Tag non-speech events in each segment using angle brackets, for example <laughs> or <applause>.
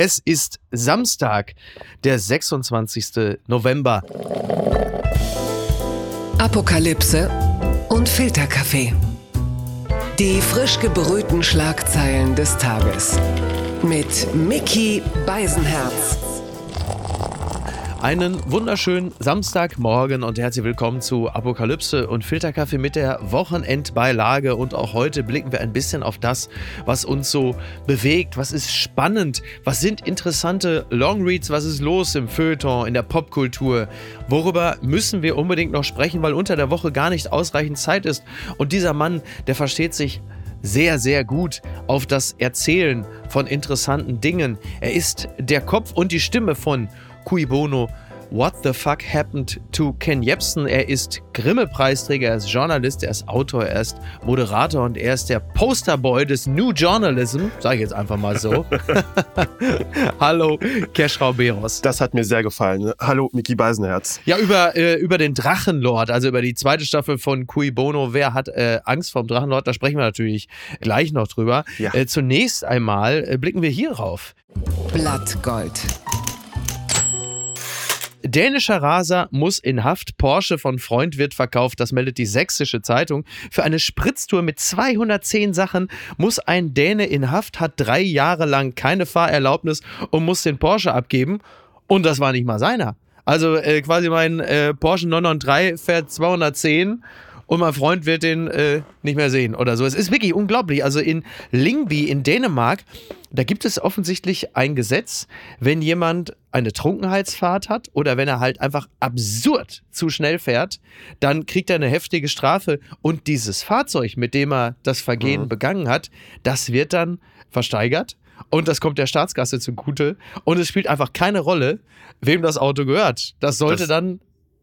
Es ist Samstag, der 26. November. Apokalypse und Filterkaffee. Die frisch gebrühten Schlagzeilen des Tages. Mit Mickey Beisenherz. Einen wunderschönen Samstagmorgen und herzlich willkommen zu Apokalypse und Filterkaffee mit der Wochenendbeilage. Und auch heute blicken wir ein bisschen auf das, was uns so bewegt. Was ist spannend? Was sind interessante Longreads? Was ist los im Feuilleton, in der Popkultur? Worüber müssen wir unbedingt noch sprechen, weil unter der Woche gar nicht ausreichend Zeit ist. Und dieser Mann, der versteht sich sehr, sehr gut auf das Erzählen von interessanten Dingen. Er ist der Kopf und die Stimme von Cui Bono. What the fuck happened to Ken Jebsen? Er ist Grimme-Preisträger, er ist Journalist, er ist Autor, er ist Moderator und er ist der Posterboy des New Journalism, sage ich jetzt einfach mal so. <laughs> Hallo, Keschrau Beros. Das hat mir sehr gefallen. Hallo, Miki Beisenherz. Ja, über, äh, über den Drachenlord, also über die zweite Staffel von Cui Bono. Wer hat äh, Angst vom Drachenlord? Da sprechen wir natürlich gleich noch drüber. Ja. Äh, zunächst einmal äh, blicken wir hier rauf. Blattgold. Dänischer Raser muss in Haft. Porsche von Freund wird verkauft. Das meldet die Sächsische Zeitung. Für eine Spritztour mit 210 Sachen muss ein Däne in Haft, hat drei Jahre lang keine Fahrerlaubnis und muss den Porsche abgeben. Und das war nicht mal seiner. Also äh, quasi mein äh, Porsche 993 fährt 210 und mein Freund wird den äh, nicht mehr sehen oder so. Es ist wirklich unglaublich. Also in Lingby in Dänemark, da gibt es offensichtlich ein Gesetz, wenn jemand eine Trunkenheitsfahrt hat oder wenn er halt einfach absurd zu schnell fährt, dann kriegt er eine heftige Strafe und dieses Fahrzeug, mit dem er das Vergehen Mhm. begangen hat, das wird dann versteigert. Und das kommt der Staatskasse zugute. Und es spielt einfach keine Rolle, wem das Auto gehört. Das sollte Das- dann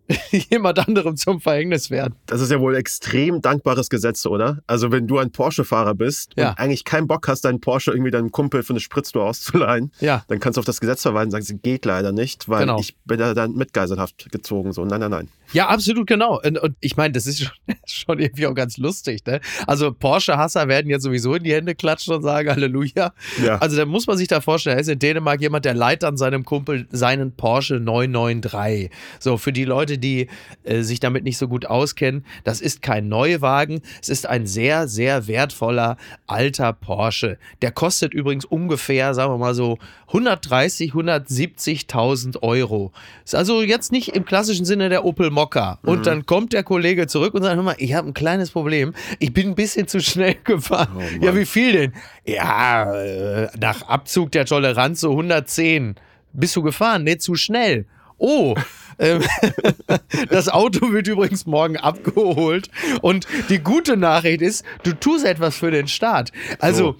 <laughs> jemand anderem zum Verhängnis werden. Das ist ja wohl extrem dankbares Gesetz, oder? Also wenn du ein Porsche-Fahrer bist Ja. und eigentlich keinen Bock hast, deinen Porsche irgendwie deinem Kumpel für eine Spritztour auszuleihen, Ja. dann kannst du auf das Gesetz verweisen und sagen, es geht leider nicht, weil Genau. ich bin ja dann mit Geiselhaft gezogen. So, nein, nein, nein. Ja, absolut genau. Und, und ich meine, das ist schon, <laughs> schon irgendwie auch ganz lustig. Ne? Also Porsche-Hasser werden jetzt sowieso in die Hände klatschen und sagen Halleluja. Ja. Also da muss man sich da vorstellen, er ist in Dänemark jemand, der leiht dann seinem Kumpel seinen Porsche 993. So, für die Leute, die äh, sich damit nicht so gut auskennen, das ist kein Neuwagen. Es ist ein sehr, sehr wertvoller alter Porsche. Der kostet übrigens ungefähr, sagen wir mal so, 130, 170.000 Euro. Ist also jetzt nicht im klassischen Sinne der Opel Mokka. Und dann kommt der Kollege zurück und sagt, hör mal, ich habe ein kleines Problem. Ich bin ein bisschen zu schnell <laughs> gefahren. Mann. ja, wie viel denn? Ja, äh, nach Abzug der Toleranz so 110. Bist du gefahren? Nee, zu schnell. Oh, <laughs> ähm, <laughs> das Auto wird übrigens morgen abgeholt. Und die gute Nachricht ist, du tust etwas für den Staat. Also,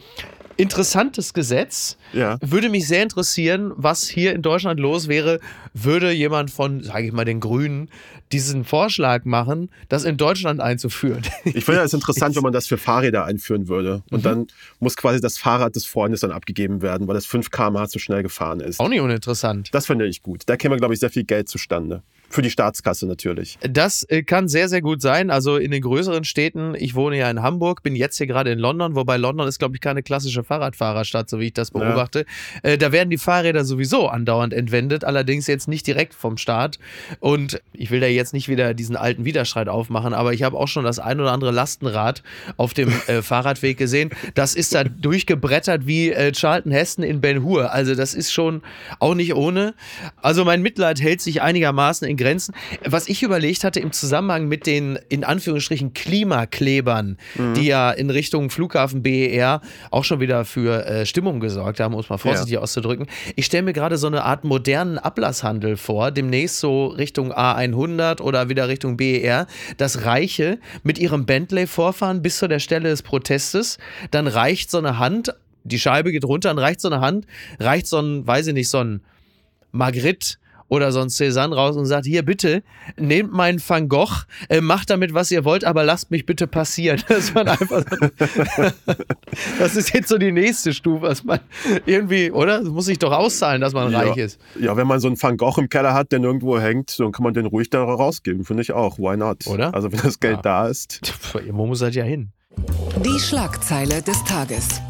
interessantes Gesetz. Ja. Würde mich sehr interessieren, was hier in Deutschland los wäre, würde jemand von, sage ich mal, den Grünen diesen Vorschlag machen, das in Deutschland einzuführen. Ich finde es interessant, <laughs> wenn man das für Fahrräder einführen würde. Und Mhm. dann muss quasi das Fahrrad des Freundes dann abgegeben werden, weil das 5 km/h zu schnell gefahren ist. Auch nicht uninteressant. Das finde ich gut. Da käme, glaube ich, sehr viel Geld zustande. Für die Staatskasse natürlich. Das äh, kann sehr, sehr gut sein. Also in den größeren Städten, ich wohne ja in Hamburg, bin jetzt hier gerade in London, wobei London ist, glaube ich, keine klassische Fahrradfahrerstadt, so wie ich das Ja. beobachte. Äh, da werden die Fahrräder sowieso andauernd entwendet, allerdings jetzt nicht direkt vom Staat. Und ich will da jetzt nicht wieder diesen alten Widerstreit aufmachen, aber ich habe auch schon das ein oder andere Lastenrad auf dem äh, <laughs> Fahrradweg gesehen. Das ist da durchgebrettert wie äh, Charlton Heston in Ben Hur. Also das ist schon auch nicht ohne. Also mein Mitleid hält sich einigermaßen in Grenzen. Was ich überlegt hatte im Zusammenhang mit den in Anführungsstrichen Klimaklebern, die ja in Richtung Flughafen BER auch schon wieder für äh, Stimmung gesorgt haben, um es mal vorsichtig auszudrücken. Ich stelle mir gerade so eine Art modernen Ablasshandel vor, demnächst so Richtung A100 oder wieder Richtung BER, dass Reiche mit ihrem Bentley vorfahren bis zu der Stelle des Protestes, dann reicht so eine Hand, die Scheibe geht runter, dann reicht so eine Hand, reicht so ein, weiß ich nicht, so ein Magritte oder so ein Cézanne raus und sagt, hier bitte, nehmt meinen Van Gogh, äh, macht damit, was ihr wollt, aber lasst mich bitte passieren. <laughs> Das, man einfach so, <laughs> das ist jetzt so die nächste Stufe, dass man irgendwie, oder? Das muss sich doch auszahlen, dass man reich ist. Ja, wenn man so einen Van Gogh im Keller hat, der nirgendwo hängt, dann kann man den ruhig da rausgeben, finde ich auch. Why not? Oder? Also wenn das Geld Ja. da ist. Irgendwo muss das ja hin. Die Schlagzeile des Tages.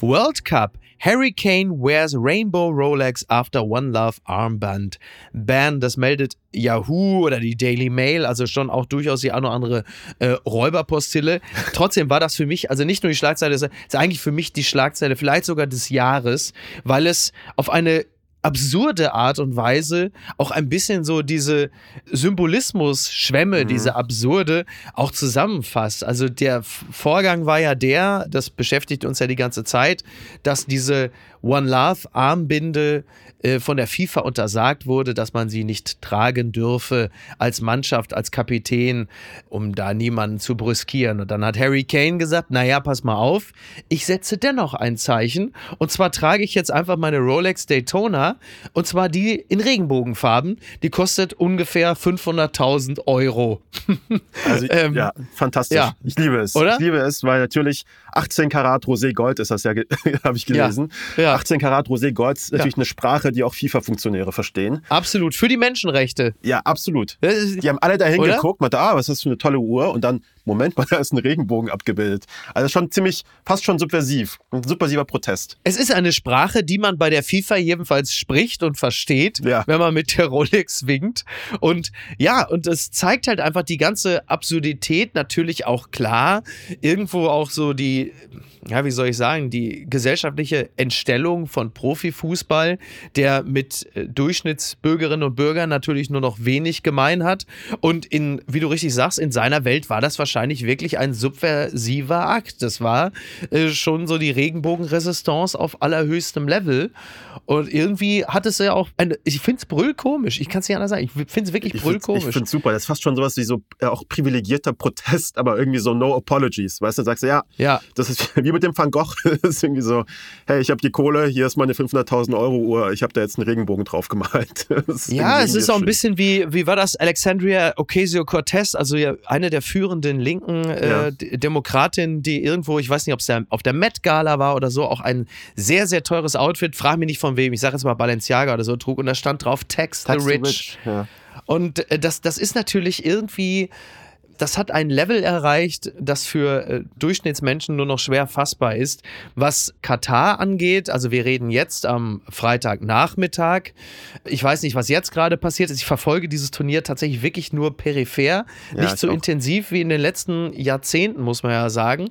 World Cup. Harry Kane wears Rainbow Rolex after One Love Armband ban. Das meldet Yahoo oder die Daily Mail, also schon auch durchaus die eine oder andere äh, Räuberpostille. <laughs> Trotzdem war das für mich, also nicht nur die Schlagzeile, es ist eigentlich für mich die Schlagzeile, vielleicht sogar des Jahres, weil es auf eine absurde Art und Weise auch ein bisschen so diese Symbolismus-Schwämme, mhm. diese absurde auch zusammenfasst. Also der Vorgang war ja der, das beschäftigt uns ja die ganze Zeit, dass diese One Love Armbinde äh, von der FIFA untersagt wurde, dass man sie nicht tragen dürfe als Mannschaft, als Kapitän, um da niemanden zu brüskieren. Und dann hat Harry Kane gesagt, naja, pass mal auf, ich setze dennoch ein Zeichen. Und zwar trage ich jetzt einfach meine Rolex Daytona und zwar die in Regenbogenfarben. Die kostet ungefähr 500.000 Euro. also <laughs> ähm, ja, fantastisch. Ja. Ich liebe es. Oder? Ich liebe es, weil natürlich 18 Karat Rosé Gold ist das ja, <laughs> habe ich gelesen. Ja. Ja. 18 Karat Rosé Gold ist natürlich eine Sprache, die auch FIFA-Funktionäre verstehen. Absolut, für die Menschenrechte. Ja, absolut. Die haben alle dahin Oder? geguckt, man ah, was ist das für eine tolle Uhr? Und dann, Moment mal, <laughs> da ist ein Regenbogen abgebildet. Also schon ziemlich, fast schon subversiv. Ein subversiver Protest. Es ist eine Sprache, die man bei der FIFA jedenfalls spricht und versteht, ja. wenn man mit der Rolex winkt. Und ja, und es zeigt halt einfach die ganze Absurdität natürlich auch klar. Irgendwo auch so die, ja, wie soll ich sagen, die gesellschaftliche Entstellung von Profifußball, der mit äh, Durchschnittsbürgerinnen und Bürgern natürlich nur noch wenig gemein hat. Und in, wie du richtig sagst, in seiner Welt war das wahrscheinlich wirklich ein subversiver Akt. Das war äh, schon so die Regenbogenresistance auf allerhöchstem Level. Und irgendwie hat es ja auch, eine, ich finde es brüllkomisch. Ich kann es nicht anders sagen. Ich finde es wirklich brüllkomisch. Ich finde es super. Das ist fast schon sowas wie so äh, auch privilegierter Protest, aber irgendwie so no apologies. Weißt du, sagst du, ja, ja. Das ist <laughs> wie mit dem Van Gogh. <laughs> das ist irgendwie so, hey, ich habe die Kohle, hier ist meine 500.000 Euro Uhr, ich habe da jetzt einen Regenbogen drauf gemalt. <laughs> ja, es ist auch ein bisschen wie, wie war das, Alexandria Ocasio-Cortez, also ja, eine der führenden linken äh, ja. Demokratinnen, die irgendwo, ich weiß nicht, ob es auf der Met-Gala war oder so, auch ein sehr, sehr teures Outfit, frag mich nicht von wem, ich sage jetzt mal Balenciaga oder so, trug und da stand drauf Tax, Tax the Rich. The rich. Ja. Und äh, das, das ist natürlich irgendwie das hat ein Level erreicht, das für äh, Durchschnittsmenschen nur noch schwer fassbar ist. Was Katar angeht, also wir reden jetzt am Freitagnachmittag. Ich weiß nicht, was jetzt gerade passiert ist. Ich verfolge dieses Turnier tatsächlich wirklich nur peripher, ja, nicht so auch. intensiv wie in den letzten Jahrzehnten, muss man ja sagen.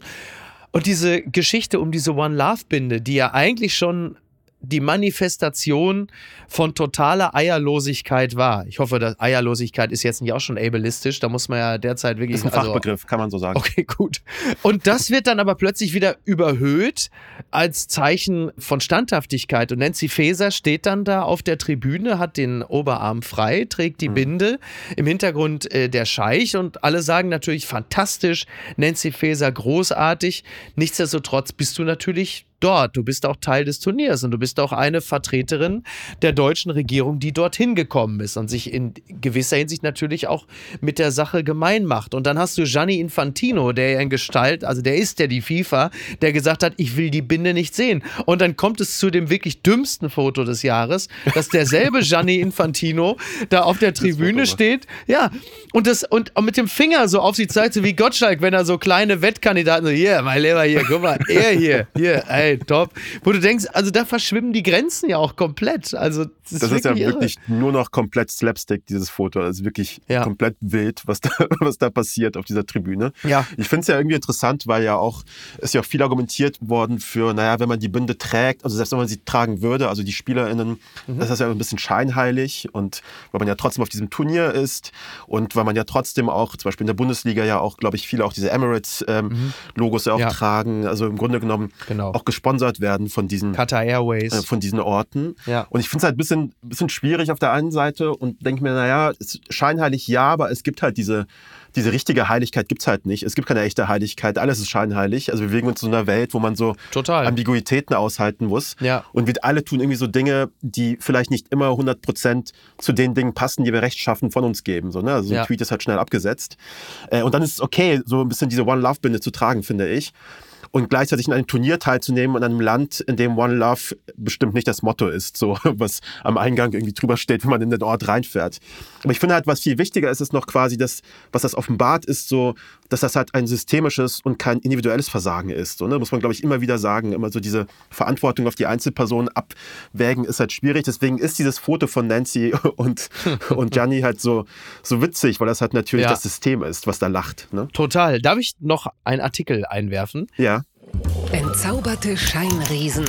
Und diese Geschichte um diese One Love Binde, die ja eigentlich schon die Manifestation von totaler Eierlosigkeit war. Ich hoffe, dass Eierlosigkeit ist jetzt nicht auch schon ableistisch. Da muss man ja derzeit wirklich. Das ist ein also, Fachbegriff, kann man so sagen. Okay, gut. Und das wird dann aber plötzlich wieder überhöht als Zeichen von Standhaftigkeit. Und Nancy Faeser steht dann da auf der Tribüne, hat den Oberarm frei, trägt die mhm. Binde. Im Hintergrund äh, der Scheich und alle sagen natürlich fantastisch, Nancy Faeser großartig. Nichtsdestotrotz bist du natürlich dort. Du bist auch Teil des Turniers und du bist auch eine Vertreterin der deutschen Regierung, die dorthin gekommen ist und sich in gewisser Hinsicht natürlich auch mit der Sache gemein macht. Und dann hast du Gianni Infantino, der ja in Gestalt, also der ist ja die FIFA, der gesagt hat, ich will die Binde nicht sehen. Und dann kommt es zu dem wirklich dümmsten Foto des Jahres, dass derselbe <laughs> Gianni Infantino da auf der Tribüne steht. Ja, und das und mit dem Finger so auf sie zeigt, so wie Gottschalk, wenn er so kleine Wettkandidaten so, hier, mein Lieber, hier, guck mal, er hier, hier, ey, geil, top. Wo du denkst, also da verschwimmen die Grenzen ja auch komplett. Also das ist, das ist ja wirklich irre. nur noch komplett Slapstick, dieses Foto. Das ist wirklich ja. komplett wild, was da, <laughs> was da passiert auf dieser Tribüne. Ja. Ich finde es ja irgendwie interessant, weil ja auch, ist ja auch viel argumentiert worden für, naja, wenn man die Bünde trägt, also selbst wenn man sie tragen würde, also die SpielerInnen, mhm. das ist ja ein bisschen scheinheilig und weil man ja trotzdem auf diesem Turnier ist und weil man ja trotzdem auch, zum Beispiel in der Bundesliga ja auch, glaube ich, viele auch diese Emirates-Logos ähm, mhm. ja auch ja. tragen. Also im Grunde genommen genau. auch gesponsert werden von diesen Qatar Airways. Äh, von diesen Orten. Ja. Und ich finde es halt ein bisschen, bisschen schwierig auf der einen Seite und denke mir, naja, scheinheilig ja, aber es gibt halt diese, diese richtige Heiligkeit gibt es halt nicht. Es gibt keine echte Heiligkeit. Alles ist scheinheilig. Also wir bewegen uns in so einer Welt, wo man so Total. Ambiguitäten aushalten muss. Ja. Und wir alle tun irgendwie so Dinge, die vielleicht nicht immer 100% zu den Dingen passen, die wir rechtschaffen von uns geben. So, ne? Also so ein ja. Tweet ist halt schnell abgesetzt. Äh, und dann ist es okay, so ein bisschen diese One-Love-Binde zu tragen, finde ich und gleichzeitig in einem Turnier teilzunehmen in einem Land, in dem One Love bestimmt nicht das Motto ist, so <laughs> was am Eingang irgendwie drüber steht, wenn man in den Ort reinfährt. Aber ich finde halt, was viel wichtiger ist, ist noch quasi das, was das offenbart ist, so dass das halt ein systemisches und kein individuelles Versagen ist. Und, ne, muss man, glaube ich, immer wieder sagen. Immer so diese Verantwortung auf die Einzelpersonen abwägen ist halt schwierig. Deswegen ist dieses Foto von Nancy <laughs> und, <laughs> und Gianni halt so, so witzig, weil das halt natürlich ja. das System ist, was da lacht. Ne? Total. Darf ich noch einen Artikel einwerfen? Ja. Entzauberte Scheinriesen.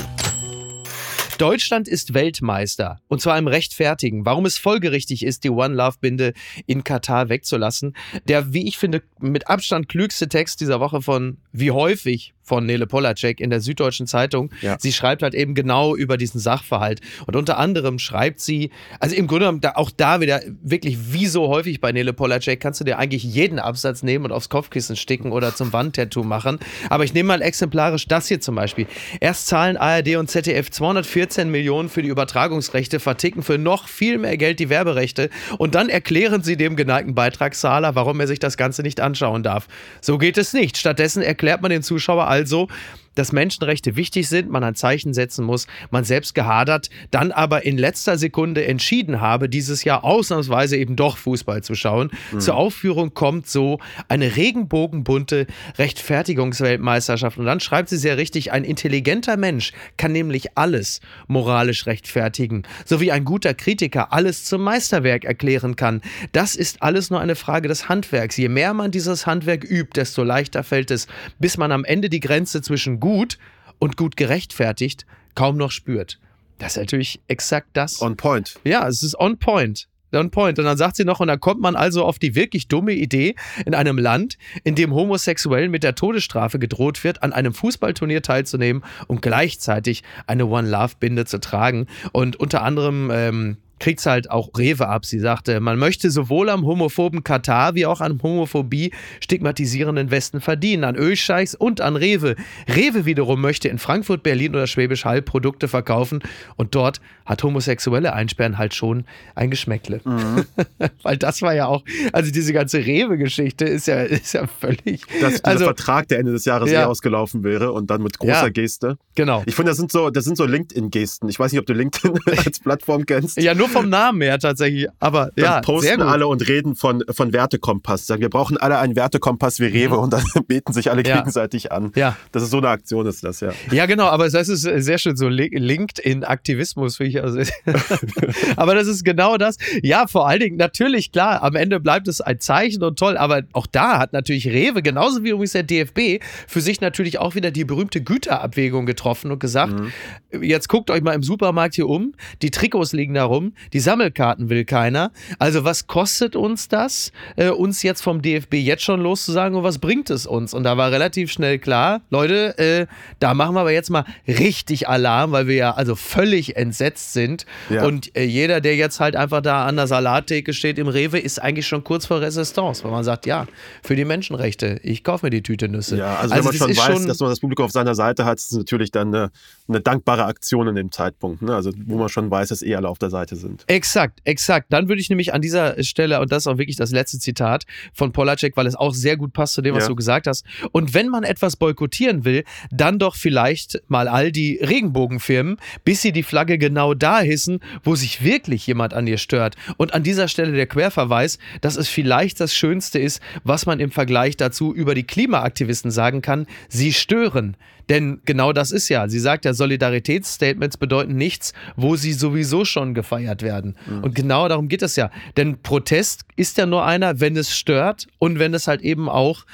Deutschland ist Weltmeister und zwar im Rechtfertigen. Warum es folgerichtig ist, die One Love Binde in Katar wegzulassen. Der, wie ich finde, mit Abstand klügste Text dieser Woche von Wie häufig von Nele Polacek in der Süddeutschen Zeitung. Ja. Sie schreibt halt eben genau über diesen Sachverhalt. Und unter anderem schreibt sie, also im Grunde genommen auch da wieder wirklich wie so häufig bei Nele Polacek kannst du dir eigentlich jeden Absatz nehmen und aufs Kopfkissen sticken oder zum Wandtattoo machen. Aber ich nehme mal exemplarisch das hier zum Beispiel. Erst zahlen ARD und ZDF 214 Millionen für die Übertragungsrechte, verticken für noch viel mehr Geld die Werberechte und dann erklären sie dem geneigten Beitragszahler, warum er sich das Ganze nicht anschauen darf. So geht es nicht. Stattdessen erklärt man den Zuschauer also, also dass Menschenrechte wichtig sind, man ein Zeichen setzen muss, man selbst gehadert, dann aber in letzter Sekunde entschieden habe, dieses Jahr ausnahmsweise eben doch Fußball zu schauen. Mhm. Zur Aufführung kommt so eine regenbogenbunte Rechtfertigungsweltmeisterschaft. Und dann schreibt sie sehr richtig, ein intelligenter Mensch kann nämlich alles moralisch rechtfertigen, so wie ein guter Kritiker alles zum Meisterwerk erklären kann. Das ist alles nur eine Frage des Handwerks. Je mehr man dieses Handwerk übt, desto leichter fällt es, bis man am Ende die Grenze zwischen gut und gut gerechtfertigt kaum noch spürt. Das ist natürlich exakt das. On point. Ja, es ist on point. On point. Und dann sagt sie noch, und dann kommt man also auf die wirklich dumme Idee, in einem Land, in dem Homosexuellen mit der Todesstrafe gedroht wird, an einem Fußballturnier teilzunehmen und gleichzeitig eine One Love Binde zu tragen. Und unter anderem ähm, kriegt es halt auch Rewe ab. Sie sagte, man möchte sowohl am homophoben Katar wie auch an Homophobie stigmatisierenden Westen verdienen, an Ölscheichs und an Rewe. Rewe wiederum möchte in Frankfurt, Berlin oder Schwäbisch Hall Produkte verkaufen und dort hat homosexuelle Einsperren halt schon ein Geschmäckle. Mhm. <laughs> Weil das war ja auch, also diese ganze Rewe-Geschichte ist ja, ist ja völlig. Dass dieser also, Vertrag, der Ende des Jahres ja. eh ausgelaufen wäre und dann mit großer ja, Geste. Genau. Ich finde, das sind so, das sind so LinkedIn-Gesten. Ich weiß nicht, ob du LinkedIn <laughs> als Plattform kennst. Ja, nur vom Namen her tatsächlich. Aber dann ja, posten alle und reden von, von Wertekompass. Sagen, wir brauchen alle einen Wertekompass wie Rewe mhm. und dann <laughs> beten sich alle ja. gegenseitig an. Ja. Das ist so eine Aktion, ist das, ja. Ja, genau, aber das ist sehr schön, so LinkedIn-Aktivismus, finde ich. Also, <laughs> aber das ist genau das. Ja, vor allen Dingen, natürlich, klar, am Ende bleibt es ein Zeichen und toll, aber auch da hat natürlich Rewe, genauso wie übrigens der DFB, für sich natürlich auch wieder die berühmte Güterabwägung getroffen und gesagt, mhm. jetzt guckt euch mal im Supermarkt hier um, die Trikots liegen da rum, die Sammelkarten will keiner. Also was kostet uns das, äh, uns jetzt vom DFB jetzt schon loszusagen und was bringt es uns? Und da war relativ schnell klar, Leute, äh, da machen wir aber jetzt mal richtig Alarm, weil wir ja also völlig entsetzt sind. Ja. Und äh, jeder, der jetzt halt einfach da an der Salattheke steht im Rewe, ist eigentlich schon kurz vor Resistance, weil man sagt, ja, für die Menschenrechte, ich kaufe mir die Tüte Nüsse. Ja, also, also wenn man schon weiß, schon dass man das Publikum auf seiner Seite hat, ist es natürlich dann eine, eine dankbare Aktion in dem Zeitpunkt. Ne? Also wo man schon weiß, dass eh alle auf der Seite sind. Exakt, exakt. Dann würde ich nämlich an dieser Stelle, und das ist auch wirklich das letzte Zitat von Polacek, weil es auch sehr gut passt zu dem, was ja. du gesagt hast. Und wenn man etwas boykottieren will, dann doch vielleicht mal all die Regenbogenfirmen, bis sie die Flagge genau da hissen, wo sich wirklich jemand an ihr stört. Und an dieser Stelle der Querverweis, dass es vielleicht das Schönste ist, was man im Vergleich dazu über die Klimaaktivisten sagen kann. Sie stören. Denn genau das ist ja, sie sagt ja, Solidaritätsstatements bedeuten nichts, wo sie sowieso schon gefeiert werden. Mhm. Und genau darum geht es ja. Denn Protest ist ja nur einer, wenn es stört und wenn es halt eben auch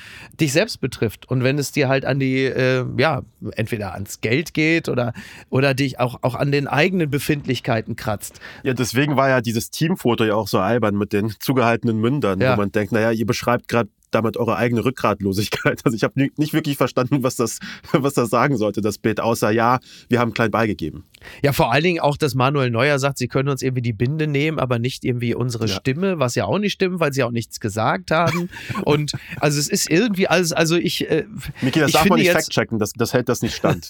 dich selbst betrifft. Und wenn es dir halt an die, äh, ja, entweder ans Geld geht oder, oder dich auch, auch an den eigenen Befindlichkeiten kratzt. Ja, deswegen war ja dieses Teamfoto ja auch so albern mit den zugehaltenen Mündern, ja. wo man denkt, naja, ihr beschreibt gerade damit eure eigene Rückgratlosigkeit. <laughs> Also ich habe nicht wirklich verstanden, was das, <laughs> was das sagen sollte, das Bild, außer ja, wir haben klein beigegeben. Ja, vor allen Dingen auch, dass Manuel Neuer sagt, sie können uns irgendwie die Binde nehmen, aber nicht irgendwie unsere ja. Stimme, was ja auch nicht stimmt, weil sie auch nichts gesagt haben. <laughs> Und also es ist irgendwie alles, also ich. Äh, Miki, das ich darf man nicht fact-checken, das, das hält das nicht stand.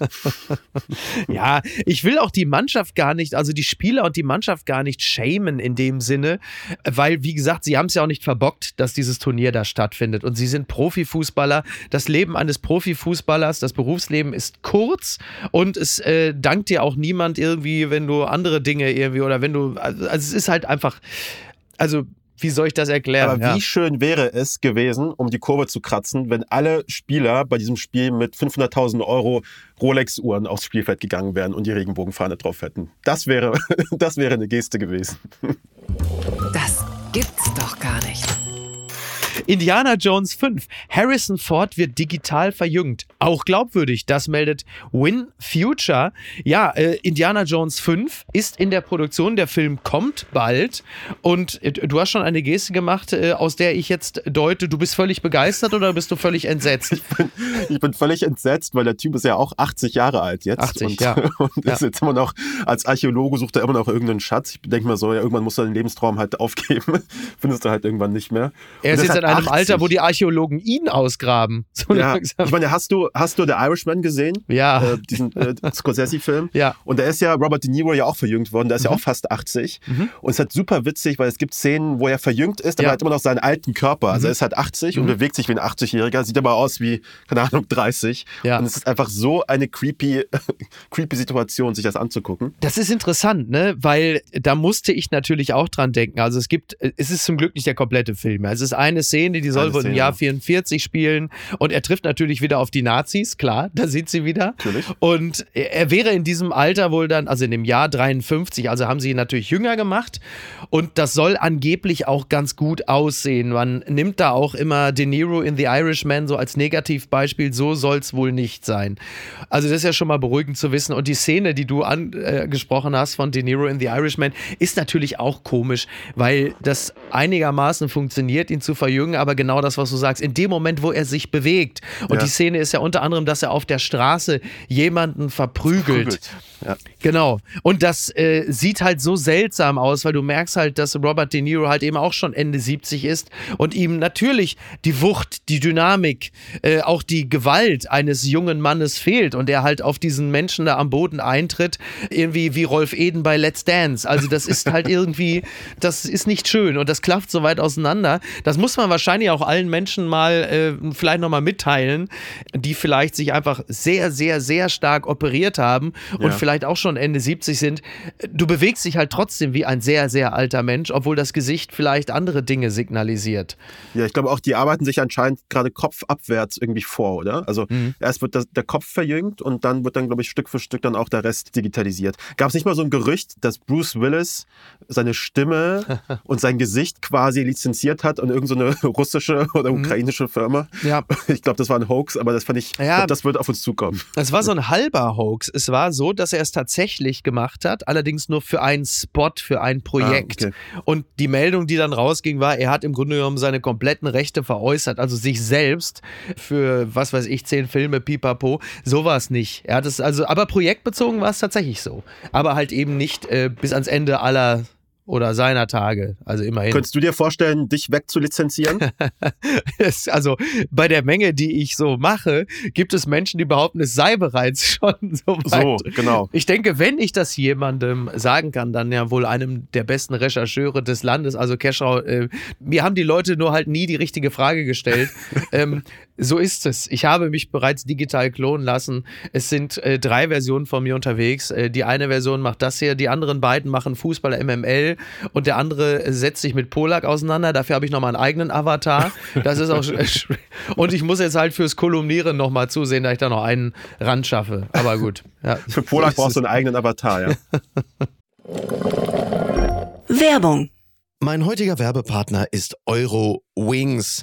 <laughs> ja, ich will auch die Mannschaft gar nicht, also die Spieler und die Mannschaft gar nicht shamen in dem Sinne, weil, wie gesagt, sie haben es ja auch nicht verbockt, dass dieses Turnier da stattfindet. Und sie sind Profifußballer. Das Leben eines Profifußballers, das Berufsleben ist kurz und es äh, dankt dir auch niemand irgendwie, wenn du andere Dinge irgendwie oder wenn du, also, also es ist halt einfach, also wie soll ich das erklären? Aber ja. wie schön wäre es gewesen, um die Kurve zu kratzen, wenn alle Spieler bei diesem Spiel mit 500.000 Euro Rolex-Uhren aufs Spielfeld gegangen wären und die Regenbogenfahne drauf hätten. Das wäre, <laughs> das wäre eine Geste gewesen. Das gibt's doch gar nicht. Indiana Jones 5. Harrison Ford wird digital verjüngt. Auch glaubwürdig, das meldet Win Future. Ja, äh, Indiana Jones 5 ist in der Produktion. Der Film kommt bald. Und äh, du hast schon eine Geste gemacht, äh, aus der ich jetzt deute, du bist völlig begeistert oder bist du völlig entsetzt? Ich bin, ich bin völlig entsetzt, weil der Typ ist ja auch 80 Jahre alt jetzt. 80, und, ja. <laughs> Und Ja. ist jetzt immer noch, als Archäologe sucht er immer noch irgendeinen Schatz. Ich denke mal so, ja, irgendwann musst du deinen Lebenstraum halt aufgeben. <laughs> Findest du halt irgendwann nicht mehr. Er ist jetzt halt in einem 80. Alter, wo die Archäologen ihn ausgraben. <laughs> So Ja, langsam. ich meine, hast du, hast du The Irishman gesehen? Ja. Äh, diesen äh, <laughs> Scorsese-Film. Ja. Und da ist ja Robert De Niro ja auch verjüngt worden. Der ist ja auch fast 80. Und es ist halt super witzig, weil es gibt Szenen, wo er verjüngt ist, aber Ja. er hat immer noch seinen alten Körper. Also er ist halt 80 und bewegt sich wie ein 80-Jähriger, sieht aber aus wie, keine Ahnung, 30. Ja. Und es ist einfach so eine creepy, <laughs> creepy Situation, sich das anzugucken. Das ist interessant, ne? Weil da musste ich natürlich auch dran denken. Also es gibt, es ist zum Glück nicht der komplette Film. Es ist eine Szene, die soll wohl im Szene, Jahr ja. 44 spielen und er trifft natürlich wieder auf die Nazis, klar, da sind sie wieder. Natürlich. Und er er wäre in diesem Alter wohl dann, also in dem Jahr 53, also haben sie ihn natürlich jünger gemacht und das soll angeblich auch ganz gut aussehen. Man nimmt da auch immer De Niro in The Irishman so als Negativbeispiel, so soll es wohl nicht sein. Also das ist ja schon mal beruhigend zu wissen und die Szene, die du angesprochen hast von De Niro in The Irishman, ist natürlich auch komisch, weil das einigermaßen funktioniert, ihn zu verjüngen, aber genau das, was du sagst, in dem Moment, wo er sich bewegt und Ja. die Szene ist ja unter anderem, dass er auf der Straße jemanden verprügelt. Ja. Genau. Und das äh, sieht halt so seltsam aus, weil du merkst halt, dass Robert De Niro halt eben auch schon Ende 70 ist und ihm natürlich die Wucht, die Dynamik, äh, auch die Gewalt eines jungen Mannes fehlt und er halt auf diesen Menschen da am Boden eintritt, irgendwie wie Rolf Eden bei Let's Dance. Also das ist halt <laughs> irgendwie, das ist nicht schön und das klafft so weit auseinander. Das muss man wahrscheinlich auch allen Menschen mal äh, vielleicht nochmal mitteilen, die vielleicht sich einfach sehr, sehr, sehr stark operiert haben und Ja. vielleicht auch schon Ende 70 sind. Du bewegst dich halt trotzdem wie ein sehr, sehr alter Mensch, obwohl das Gesicht vielleicht andere Dinge signalisiert. Ja, ich glaube auch, die arbeiten sich anscheinend gerade kopfabwärts irgendwie vor, oder? Also Mhm. erst wird das, der Kopf verjüngt und dann wird dann, glaube ich, Stück für Stück dann auch der Rest digitalisiert. Gab es nicht mal so ein Gerücht, dass Bruce Willis seine Stimme <laughs> und sein Gesicht quasi lizenziert hat an irgendeine russische oder ukrainische Firma? Mhm. Ja. <laughs> Ich glaube, das war ein Hoax, aber das fand ich, ich Ja. glaub, das wird auf uns zukommen. Es war so ein halber Hoax. Es war so, dass er es tatsächlich gemacht hat, allerdings nur für einen Spot, für ein Projekt. Ah, okay. Und die Meldung, die dann rausging, war, er hat im Grunde genommen seine kompletten Rechte veräußert, also sich selbst für, was weiß ich, zehn Filme, pipapo. So war es nicht. Er hat es also, aber projektbezogen war es tatsächlich so. Aber halt eben nicht äh, bis ans Ende aller oder seiner Tage. Also immerhin. Könntest du dir vorstellen, dich wegzulizenzieren? <laughs> Also bei der Menge, die ich so mache, gibt es Menschen, die behaupten, es sei bereits <laughs> schon so weit. so, genau. Ich denke, wenn ich das jemandem sagen kann, dann ja wohl einem der besten Rechercheure des Landes, also Keschrau. Äh, mir haben die Leute nur halt nie die richtige Frage gestellt. <laughs> ähm, so ist es. Ich habe mich bereits digital klonen lassen. Es sind äh, drei Versionen von mir unterwegs. Äh, die eine Version macht das hier, die anderen beiden machen Fußball MML und der andere äh, setzt sich mit Polak auseinander. Dafür habe ich nochmal einen eigenen Avatar. Das ist auch <laughs> und ich muss jetzt halt fürs Kolumnieren nochmal zusehen, dass ich da noch einen ran schaffe. Aber gut. Ja. <laughs> Für Polak brauchst du einen eigenen Avatar, ja. Werbung. Mein heutiger Werbepartner ist Euro Wings.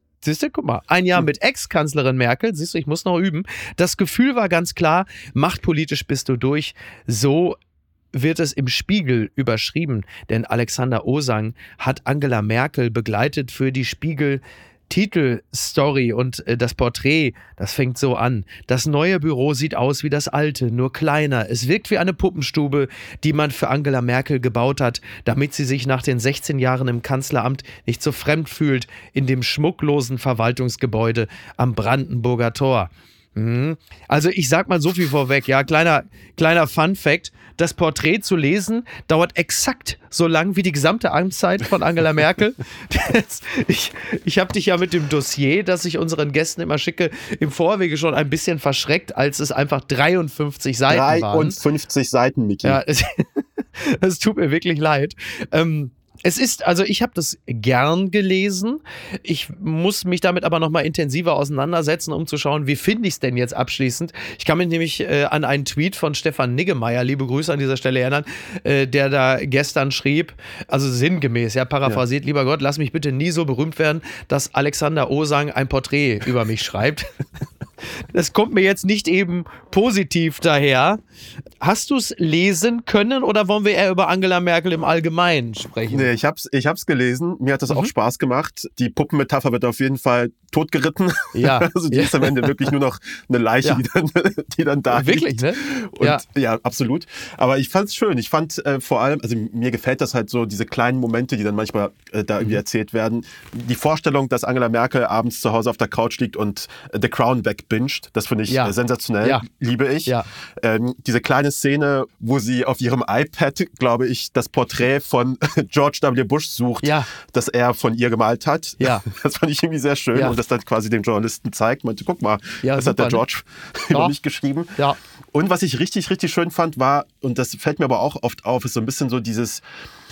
Siehst du, guck mal, ein Jahr mit Ex-Kanzlerin Merkel, siehst du, ich muss noch üben. Das Gefühl war ganz klar, machtpolitisch bist du durch. So wird es im Spiegel überschrieben, denn Alexander Osang hat Angela Merkel begleitet für die Spiegel Titelstory und äh, das Porträt, das fängt so an. Das neue Büro sieht aus wie das alte, nur kleiner. Es wirkt wie eine Puppenstube, die man für Angela Merkel gebaut hat, damit sie sich nach den 16 Jahren im Kanzleramt nicht so fremd fühlt in dem schmucklosen Verwaltungsgebäude am Brandenburger Tor. Mhm. Also ich sag mal so viel vorweg, ja, kleiner, kleiner Fun Fact. Das Porträt zu lesen dauert exakt so lang wie die gesamte Amtszeit von Angela Merkel. <laughs> ich ich habe dich ja mit dem Dossier, das ich unseren Gästen immer schicke, im Vorwege schon ein bisschen verschreckt, als es einfach 53 Seiten 53 waren. 53 Seiten, Miki. Ja, es, <laughs> es tut mir wirklich leid. Ähm, es ist, also ich habe das gern gelesen. Ich muss mich damit aber nochmal intensiver auseinandersetzen, um zu schauen, wie finde ich es denn jetzt abschließend. Ich kann mich nämlich äh, an einen Tweet von Stefan Niggemeier, liebe Grüße an dieser Stelle erinnern, äh, der da gestern schrieb, also sinngemäß, ja, paraphrasiert, ja. lieber Gott, lass mich bitte nie so berühmt werden, dass Alexander Osang ein Porträt über mich schreibt. <laughs> Das kommt mir jetzt nicht eben positiv daher. Hast du es lesen können oder wollen wir eher über Angela Merkel im Allgemeinen sprechen? Nee, ich hab's, ich hab's gelesen. Mir hat das mhm. auch Spaß gemacht. Die Puppenmetapher wird auf jeden Fall totgeritten. Ja. <laughs> Also die ja. ist am Ende wirklich nur noch eine Leiche, ja. die, dann, die dann da Wirklich, liegt. ne? Und, ja. ja, absolut. Aber ich fand's schön. Ich fand äh, vor allem, also mir gefällt das halt so, diese kleinen Momente, die dann manchmal äh, da irgendwie mhm. erzählt werden. Die Vorstellung, dass Angela Merkel abends zu Hause auf der Couch liegt und äh, The Crown wegbinged, das finde ich ja. Sensationell. Ja. Liebe ich. Ja. Ähm, diese kleine Szene, wo sie auf ihrem iPad, glaube ich, das Porträt von <laughs> George W. Bush sucht, das er von ihr gemalt hat. <laughs> Das fand ich irgendwie sehr schön. Und das dann quasi dem Journalisten zeigt. Meinte, guck mal, das super, hat der ne? George ne? über mich geschrieben. Und was ich richtig, richtig schön fand, war, und das fällt mir aber auch oft auf, ist so ein bisschen so dieses,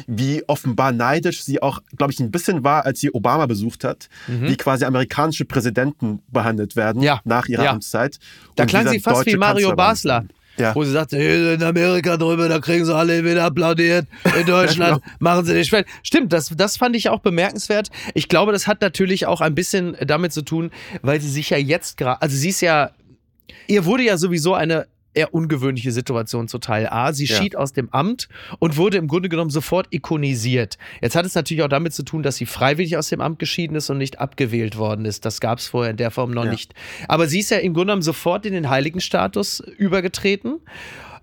wie offenbar neidisch sie auch, glaube ich, ein bisschen war, als sie Obama besucht hat, mhm. wie quasi amerikanische Präsidenten behandelt werden ja. nach ihrer ja. Amtszeit. Da klang sie fast wie Mario Basler. Ja. Wo sie sagt, hey, in Amerika drüber, da kriegen sie alle wieder applaudiert. In Deutschland <laughs> genau. machen sie nicht schwer. Stimmt, das, das fand ich auch bemerkenswert. Ich glaube, das hat natürlich auch ein bisschen damit zu tun, weil sie sich ja jetzt gerade, also sie ist ja, ihr wurde ja sowieso eine eher ungewöhnliche Situation zuteil. A, sie ja. schied aus dem Amt und wurde im Grunde genommen sofort ikonisiert. Jetzt hat es natürlich auch damit zu tun, dass sie freiwillig aus dem Amt geschieden ist und nicht abgewählt worden ist. Das gab es vorher in der Form noch ja. nicht. Aber sie ist ja im Grunde genommen sofort in den Heiligenstatus übergetreten.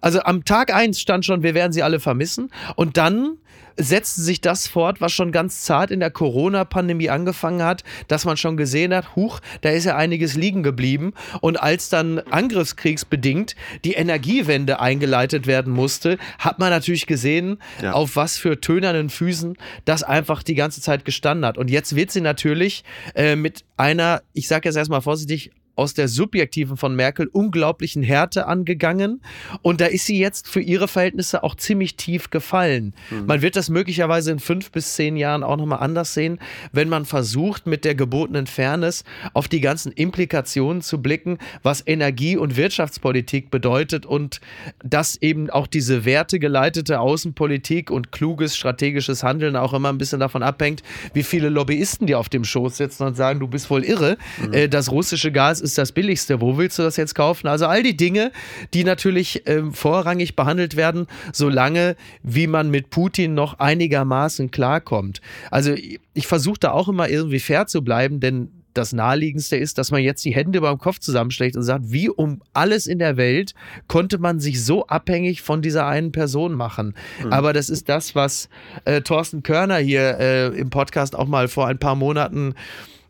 Also am Tag 1 stand schon, wir werden sie alle vermissen. Und dann setzte sich das fort, was schon ganz zart in der Corona-Pandemie angefangen hat, dass man schon gesehen hat, huch, da ist ja einiges liegen geblieben. Und als dann angriffskriegsbedingt die Energiewende eingeleitet werden musste, hat man natürlich gesehen, ja. auf was für tönernen Füßen das einfach die ganze Zeit gestanden hat. Und jetzt wird sie natürlich äh, mit einer, ich sage jetzt erstmal vorsichtig, aus der subjektiven von Merkel unglaublichen Härte angegangen. Und da ist sie jetzt für ihre Verhältnisse auch ziemlich tief gefallen. Mhm. Man wird das möglicherweise in fünf bis zehn Jahren auch nochmal anders sehen, wenn man versucht, mit der gebotenen Fairness auf die ganzen Implikationen zu blicken, was Energie- und Wirtschaftspolitik bedeutet und dass eben auch diese wertegeleitete Außenpolitik und kluges strategisches Handeln auch immer ein bisschen davon abhängt, wie viele Lobbyisten dir auf dem Schoß sitzen und sagen, du bist wohl irre, mhm. äh, das russische Gas ist das billigste, wo willst du das jetzt kaufen? Also all die Dinge, die natürlich äh, vorrangig behandelt werden, solange wie man mit Putin noch einigermaßen klarkommt. Also ich versuche da auch immer irgendwie fair zu bleiben, denn das Naheliegendste ist, dass man jetzt die Hände beim Kopf zusammenschlägt und sagt, wie um alles in der Welt konnte man sich so abhängig von dieser einen Person machen. Mhm. Aber das ist das, was äh, Thorsten Körner hier äh, im Podcast auch mal vor ein paar Monaten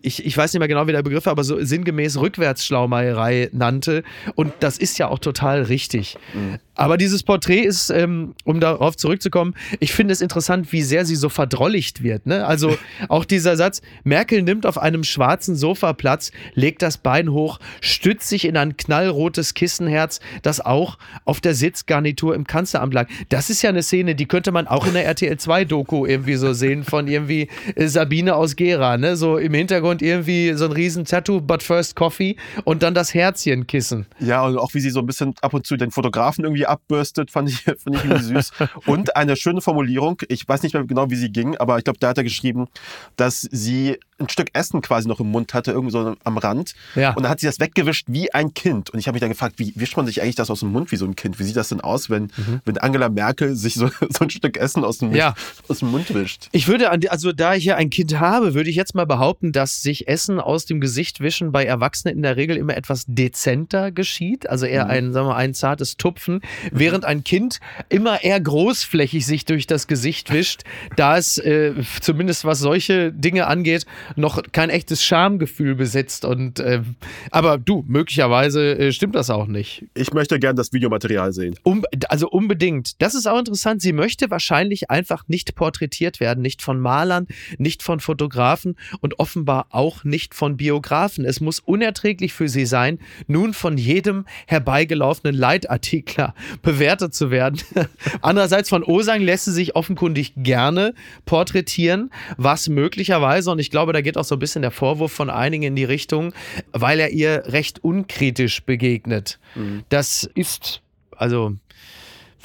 ich, ich weiß nicht mehr genau, wie der Begriff war, aber so sinngemäß Rückwärtsschlaumeierei nannte. Und das ist ja auch total richtig. Mhm. Aber dieses Porträt ist, ähm, um darauf zurückzukommen, ich finde es interessant, wie sehr sie so verdrolligt wird. Ne? Also <laughs> auch dieser Satz, Merkel nimmt auf einem schwarzen Sofa Platz, legt das Bein hoch, stützt sich in ein knallrotes Kissenherz, das auch auf der Sitzgarnitur im Kanzleramt lag. Das ist ja eine Szene, die könnte man auch in der RTL 2 Doku irgendwie so sehen von irgendwie äh, Sabine aus Gera, ne? So im Hintergrund irgendwie so ein riesen Tattoo, but first Coffee und dann das Herzchenkissen. Ja, und auch wie sie so ein bisschen ab und zu den Fotografen irgendwie abbürstet, fand ich, <laughs> fand ich irgendwie süß. Und eine schöne Formulierung, ich weiß nicht mehr genau, wie sie ging, aber ich glaube, da hat er geschrieben, dass sie ein Stück Essen quasi noch im Mund hatte, irgendwo so am Rand. Ja. Und dann hat sie das weggewischt wie ein Kind. Und ich habe mich dann gefragt, wie wischt man sich eigentlich das aus dem Mund wie so ein Kind? Wie sieht das denn aus, wenn, mhm. wenn Angela Merkel sich so, <laughs> so ein Stück Essen aus dem, ja. aus dem Mund wischt? Ich würde, also da ich ja ein Kind habe, würde ich jetzt mal behaupten, dass sich Essen aus dem Gesicht wischen bei Erwachsenen in der Regel immer etwas dezenter geschieht. Also eher mhm. ein, sagen wir, ein zartes Tupfen, während ein Kind immer eher großflächig sich durch das Gesicht wischt, da es äh, zumindest was solche Dinge angeht, noch kein echtes Schamgefühl besitzt. Und äh, aber du, möglicherweise äh, stimmt das auch nicht. Ich möchte gern das Videomaterial sehen. Um, also unbedingt. Das ist auch interessant. Sie möchte wahrscheinlich einfach nicht porträtiert werden, nicht von Malern, nicht von Fotografen und offenbar auch nicht von Biografen. Es muss unerträglich für sie sein, nun von jedem herbeigelaufenen Leitartikler <laughs> bewertet zu werden. <laughs> Andererseits von Osang lässt sie sich offenkundig gerne porträtieren, was möglicherweise, und ich glaube, da geht auch so ein bisschen der Vorwurf von einigen in die Richtung, weil er ihr recht unkritisch begegnet. Mhm. Das ist, also,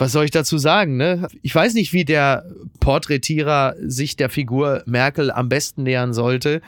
was soll ich dazu sagen? Ne? Ich weiß nicht, wie der Porträtierer sich der Figur Merkel am besten nähern sollte.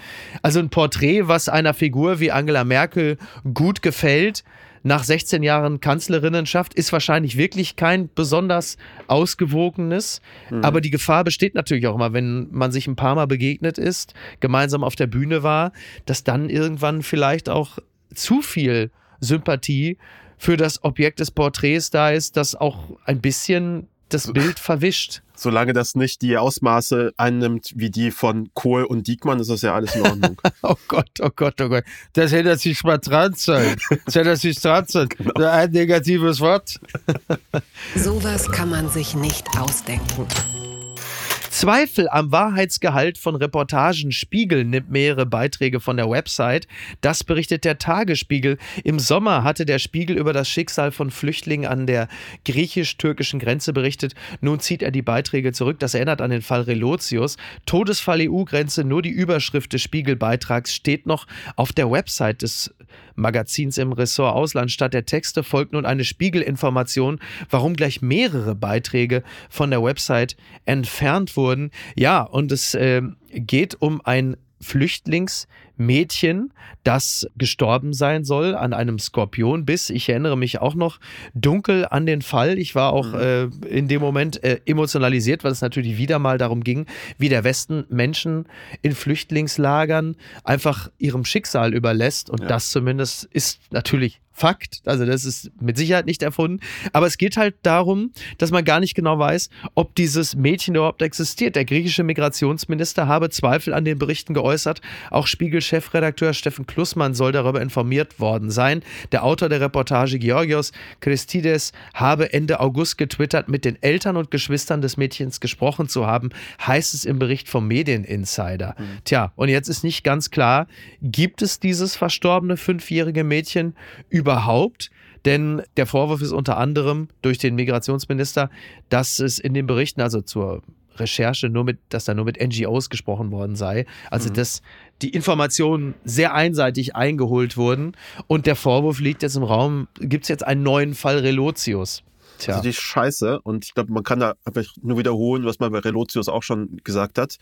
Also ein Porträt, was einer Figur wie Angela Merkel gut gefällt, nach 16 Jahren Kanzlerinnenschaft ist wahrscheinlich wirklich kein besonders ausgewogenes. Mhm. Aber die Gefahr besteht natürlich auch immer, wenn man sich ein paar Mal begegnet ist, gemeinsam auf der Bühne war, dass dann irgendwann vielleicht auch zu viel Sympathie für das Objekt des Porträts da ist, das auch ein bisschen das Bild verwischt. Solange das nicht die Ausmaße einnimmt wie die von Kohl und Diekmann, ist das ja alles in Ordnung. <laughs> oh Gott, oh Gott, oh Gott. Das hätte sich mal dran sein. Das hätte sich dran sein. <laughs> Genau. Ein negatives Wort. <laughs> Sowas kann man sich nicht ausdenken. Zweifel am Wahrheitsgehalt von Reportagen Spiegel nimmt mehrere Beiträge von der Website. Das berichtet der Tagesspiegel. Im Sommer hatte der Spiegel über das Schicksal von Flüchtlingen an der griechisch-türkischen Grenze berichtet. Nun zieht er die Beiträge zurück. Das erinnert an den Fall Relotius. Todesfall EU-Grenze, nur die Überschrift des Spiegelbeitrags steht noch auf der Website des Magazins im Ressort Ausland. Statt der Texte folgt nun eine Spiegelinformation, warum gleich mehrere Beiträge von der Website entfernt wurden. Ja, und es äh, geht um ein Flüchtlingsmädchen, das gestorben sein soll an einem Skorpionbiss. Ich erinnere mich auch noch dunkel an den Fall. Ich war auch mhm. äh, in dem Moment äh, emotionalisiert, weil es natürlich wieder mal darum ging, wie der Westen Menschen in Flüchtlingslagern einfach ihrem Schicksal überlässt. Und ja. das zumindest ist natürlich Fakt. Also das ist mit Sicherheit nicht erfunden. Aber es geht halt darum, dass man gar nicht genau weiß, ob dieses Mädchen überhaupt existiert. Der griechische Migrationsminister habe Zweifel an den Berichten geäußert. Auch Spiegel Spiegel-Chefredakteur Steffen Klussmann soll darüber informiert worden sein. Der Autor der Reportage Georgios Christides habe Ende August getwittert, mit den Eltern und Geschwistern des Mädchens gesprochen zu haben, heißt es im Bericht vom Medieninsider. Mhm. Tja, und jetzt ist nicht ganz klar, gibt es dieses verstorbene fünfjährige Mädchen überhaupt? Denn der Vorwurf ist unter anderem durch den Migrationsminister, dass es in den Berichten, also zur Recherche nur mit, dass da nur mit NGOs gesprochen worden sei. Also mhm. dass die Informationen sehr einseitig eingeholt wurden. Und der Vorwurf liegt jetzt im Raum, gibt es jetzt einen neuen Fall Relotius. Tja. Also die Scheiße. Und ich glaube, man kann da einfach nur wiederholen, was man bei Relotius auch schon gesagt hat.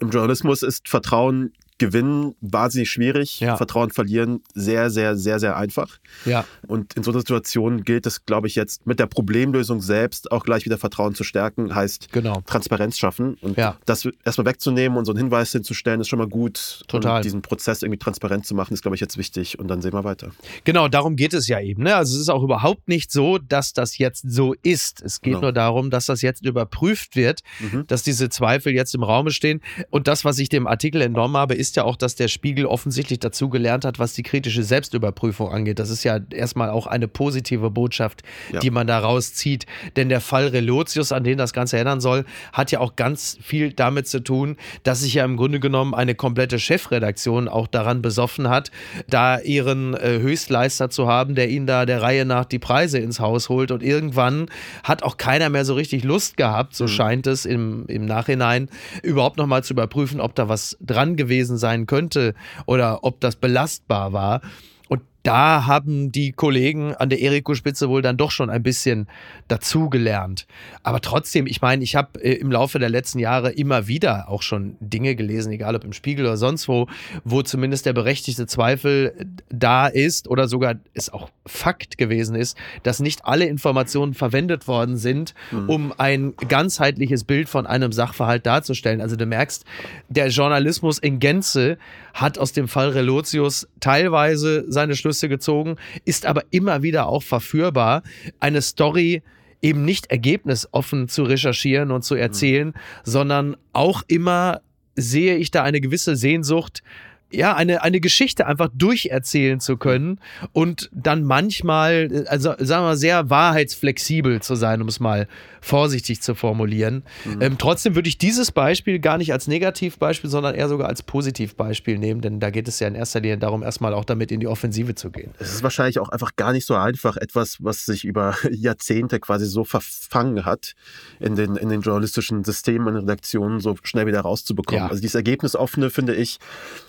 Im Journalismus ist Vertrauen gewinnen wahnsinnig schwierig, ja. Vertrauen verlieren sehr, sehr, sehr, sehr einfach. Ja. Und in so einer Situation gilt es, glaube ich, jetzt mit der Problemlösung selbst auch gleich wieder Vertrauen zu stärken, heißt genau. Transparenz schaffen. Und ja. das erstmal wegzunehmen und so einen Hinweis hinzustellen, ist schon mal gut. Total. Und diesen Prozess irgendwie transparent zu machen, ist, glaube ich, jetzt wichtig. Und dann sehen wir weiter. Genau, darum geht es ja eben. Ne? Also es ist auch überhaupt nicht so, dass das jetzt so ist. Es geht genau. nur darum, dass das jetzt überprüft wird, mhm. dass diese Zweifel jetzt im Raum stehen. Und das, was ich dem Artikel entnommen habe, ist ja auch, dass der Spiegel offensichtlich dazu gelernt hat, was die kritische Selbstüberprüfung angeht. Das ist ja erstmal auch eine positive Botschaft, ja. die man daraus zieht. Denn der Fall Relotius, an den das Ganze erinnern soll, hat ja auch ganz viel damit zu tun, dass sich ja im Grunde genommen eine komplette Chefredaktion auch daran besoffen hat, da ihren äh, Höchstleister zu haben, der ihnen da der Reihe nach die Preise ins Haus holt. Und irgendwann hat auch keiner mehr so richtig Lust gehabt, so mhm. scheint es im, im Nachhinein, überhaupt nochmal zu überprüfen, ob da was dran gewesen sein könnte oder ob das belastbar war da haben die Kollegen an der Eriko-Spitze wohl dann doch schon ein bisschen dazugelernt. Aber trotzdem, ich meine, ich habe äh, im Laufe der letzten Jahre immer wieder auch schon Dinge gelesen, egal ob im Spiegel oder sonst wo, wo zumindest der berechtigte Zweifel da ist oder sogar es auch Fakt gewesen ist, dass nicht alle Informationen verwendet worden sind, mhm. um ein ganzheitliches Bild von einem Sachverhalt darzustellen. Also du merkst, der Journalismus in Gänze hat aus dem Fall Relotius teilweise seine Schlüsse gezogen, ist aber immer wieder auch verführbar, eine Story eben nicht ergebnisoffen zu recherchieren und zu erzählen, mhm. sondern auch immer sehe ich da eine gewisse Sehnsucht, ja, eine, eine Geschichte einfach durcherzählen zu können und dann manchmal, also sagen wir mal, sehr wahrheitsflexibel zu sein, um es mal vorsichtig zu formulieren. Mhm. Ähm, trotzdem würde ich dieses Beispiel gar nicht als Negativbeispiel, sondern eher sogar als Positivbeispiel nehmen, denn da geht es ja in erster Linie darum, erstmal auch damit in die Offensive zu gehen. Es ist wahrscheinlich auch einfach gar nicht so einfach, etwas, was sich über <laughs> Jahrzehnte quasi so verfangen hat, in den, in den journalistischen Systemen und Redaktionen so schnell wieder rauszubekommen. Ja. Also dieses Ergebnisoffene finde ich,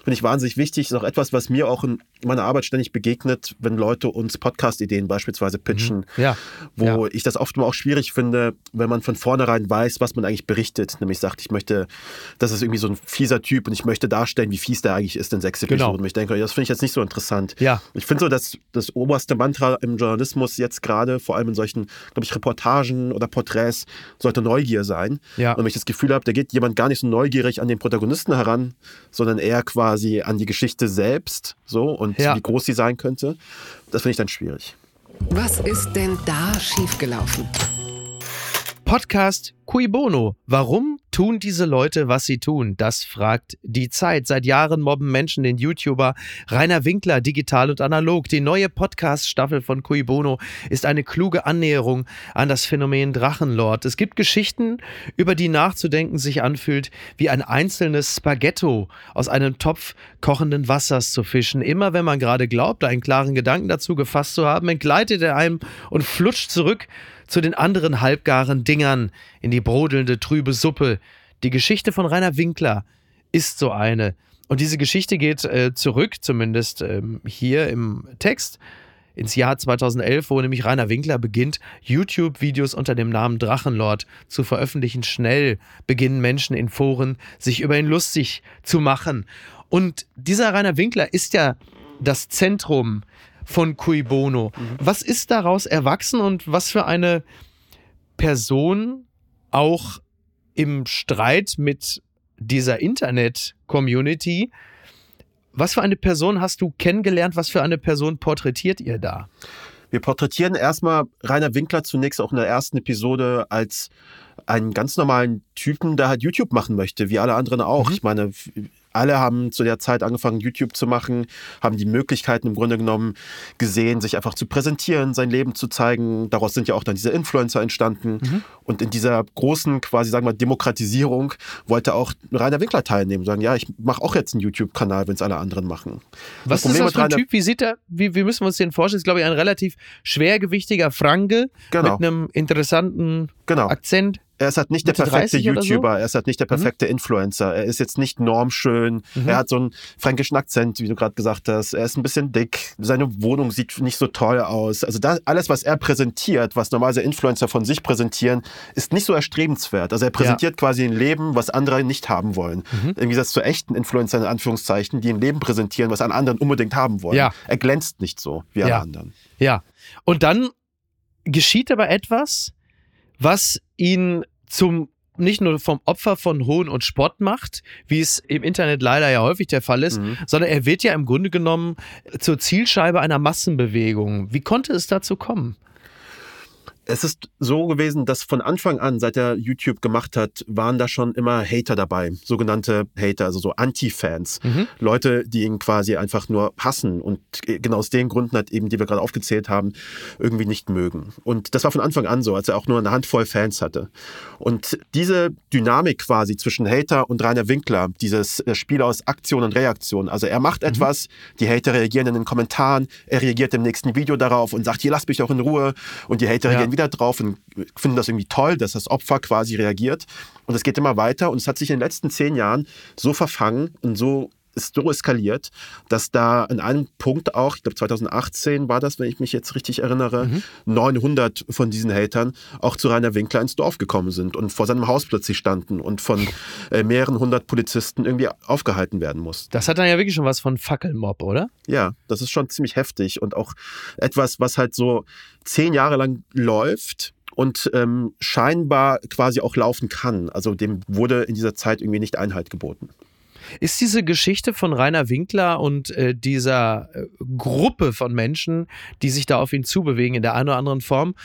finde ich wahnsinnig wichtig. Ist auch etwas, was mir auch in meiner Arbeit ständig begegnet, wenn Leute uns Podcast-Ideen beispielsweise pitchen, mhm. ja. wo ja. ich das oft mal auch schwierig finde, wenn man von vornherein weiß, was man eigentlich berichtet. Nämlich sagt, ich möchte, das ist irgendwie so ein fieser Typ und ich möchte darstellen, wie fies der eigentlich ist in sechs Episoden. Genau. Und ich denke, das finde ich jetzt nicht so interessant. Ja. Ich finde so, dass das oberste Mantra im Journalismus jetzt gerade, vor allem in solchen, glaube ich, Reportagen oder Porträts, sollte Neugier sein. Ja. Und wenn ich das Gefühl habe, da geht jemand gar nicht so neugierig an den Protagonisten heran, sondern eher quasi an die Geschichte selbst so und ja. wie groß sie sein könnte, das finde ich dann schwierig. Was ist denn da schiefgelaufen? Podcast Cui Bono. Warum tun diese Leute, was sie tun? Das fragt die Zeit. Seit Jahren mobben Menschen den YouTuber Rainer Winkler digital und analog. Die neue Podcast-Staffel von Cui Bono ist eine kluge Annäherung an das Phänomen Drachenlord. Es gibt Geschichten, über die nachzudenken sich anfühlt, wie ein einzelnes Spaghetto aus einem Topf kochenden Wassers zu fischen. Immer wenn man gerade glaubt, einen klaren Gedanken dazu gefasst zu haben, entgleitet er einem und flutscht zurück zu den anderen halbgaren Dingern in die brodelnde trübe Suppe. Die Geschichte von Rainer Winkler ist so eine. Und diese Geschichte geht äh, zurück, zumindest ähm, hier im Text, ins Jahr 2011, wo nämlich Rainer Winkler beginnt, YouTube-Videos unter dem Namen Drachenlord zu veröffentlichen. Schnell beginnen Menschen in Foren, sich über ihn lustig zu machen. Und dieser Rainer Winkler ist ja das Zentrum von Cui Bono. Mhm. Was ist daraus erwachsen und was für eine Person auch im Streit mit dieser Internet-Community, was für eine Person hast du kennengelernt? Was für eine Person porträtiert ihr da? Wir porträtieren erstmal Rainer Winkler zunächst auch in der ersten Episode als einen ganz normalen Typen, der halt YouTube machen möchte, wie alle anderen auch. Mhm. Ich meine, alle haben zu der Zeit angefangen, YouTube zu machen, haben die Möglichkeiten im Grunde genommen gesehen, sich einfach zu präsentieren, sein Leben zu zeigen. Daraus sind ja auch dann diese Influencer entstanden. Mhm. Und in dieser großen, quasi, sagen wir, Demokratisierung wollte auch Rainer Winkler teilnehmen, sagen, ja, ich mache auch jetzt einen YouTube-Kanal, wenn es alle anderen machen. Was das ist das für ein Typ? Wie sieht er, wie, wie müssen wir uns den vorstellen? Das ist, glaube ich, ein relativ schwergewichtiger Franke genau. mit einem interessanten genau. Akzent. Er ist halt nicht der perfekte YouTuber, so? er ist halt nicht der perfekte mhm. Influencer. Er ist jetzt nicht normschön, mhm. er hat so einen fränkischen Akzent, wie du gerade gesagt hast. Er ist ein bisschen dick, seine Wohnung sieht nicht so toll aus. Also das, alles, was er präsentiert, was normalerweise Influencer von sich präsentieren, ist nicht so erstrebenswert. Also er präsentiert ja. quasi ein Leben, was andere nicht haben wollen. Mhm. Im Gegensatz zu echten Influencern in Anführungszeichen, die ein Leben präsentieren, was an anderen unbedingt haben wollen. Ja. Er glänzt nicht so wie alle ja. anderen. Ja. Und dann geschieht aber etwas, was ihn zum nicht nur vom Opfer von Hohn und Spott macht, wie es im Internet leider ja häufig der Fall ist, mhm. sondern er wird ja im Grunde genommen zur Zielscheibe einer Massenbewegung. Wie konnte es dazu kommen? Es ist so gewesen, dass von Anfang an, seit er YouTube gemacht hat, waren da schon immer Hater dabei. Sogenannte Hater, also so Anti-Fans. Mhm. Leute, die ihn quasi einfach nur hassen und genau aus den Gründen hat eben, die wir gerade aufgezählt haben, irgendwie nicht mögen. Und das war von Anfang an so, als er auch nur eine Handvoll Fans hatte. Und diese Dynamik quasi zwischen Hater und Rainer Winkler, dieses äh, Spiel aus Aktion und Reaktion. Also er macht mhm. etwas, die Hater reagieren in den Kommentaren, er reagiert im nächsten Video darauf und sagt, hier lasst mich auch in Ruhe. Und die Hater ja. reagieren wieder drauf und finden das irgendwie toll, dass das Opfer quasi reagiert. Und es geht immer weiter und es hat sich in den letzten zehn Jahren so verfangen und so ist so eskaliert, dass da an einem Punkt auch, ich glaube 2018 war das, wenn ich mich jetzt richtig erinnere, mhm. 900 von diesen Hatern auch zu Rainer Winkler ins Dorf gekommen sind und vor seinem Haus plötzlich standen und von äh, mehreren hundert Polizisten irgendwie aufgehalten werden mussten. Das hat dann ja wirklich schon was von Fackelmob, oder? Ja, das ist schon ziemlich heftig und auch etwas, was halt so zehn Jahre lang läuft und ähm, scheinbar quasi auch laufen kann. Also dem wurde in dieser Zeit irgendwie nicht Einhalt geboten. Ist diese Geschichte von Rainer Winkler und äh, dieser äh, Gruppe von Menschen, die sich da auf ihn zubewegen in der einen oder anderen Form,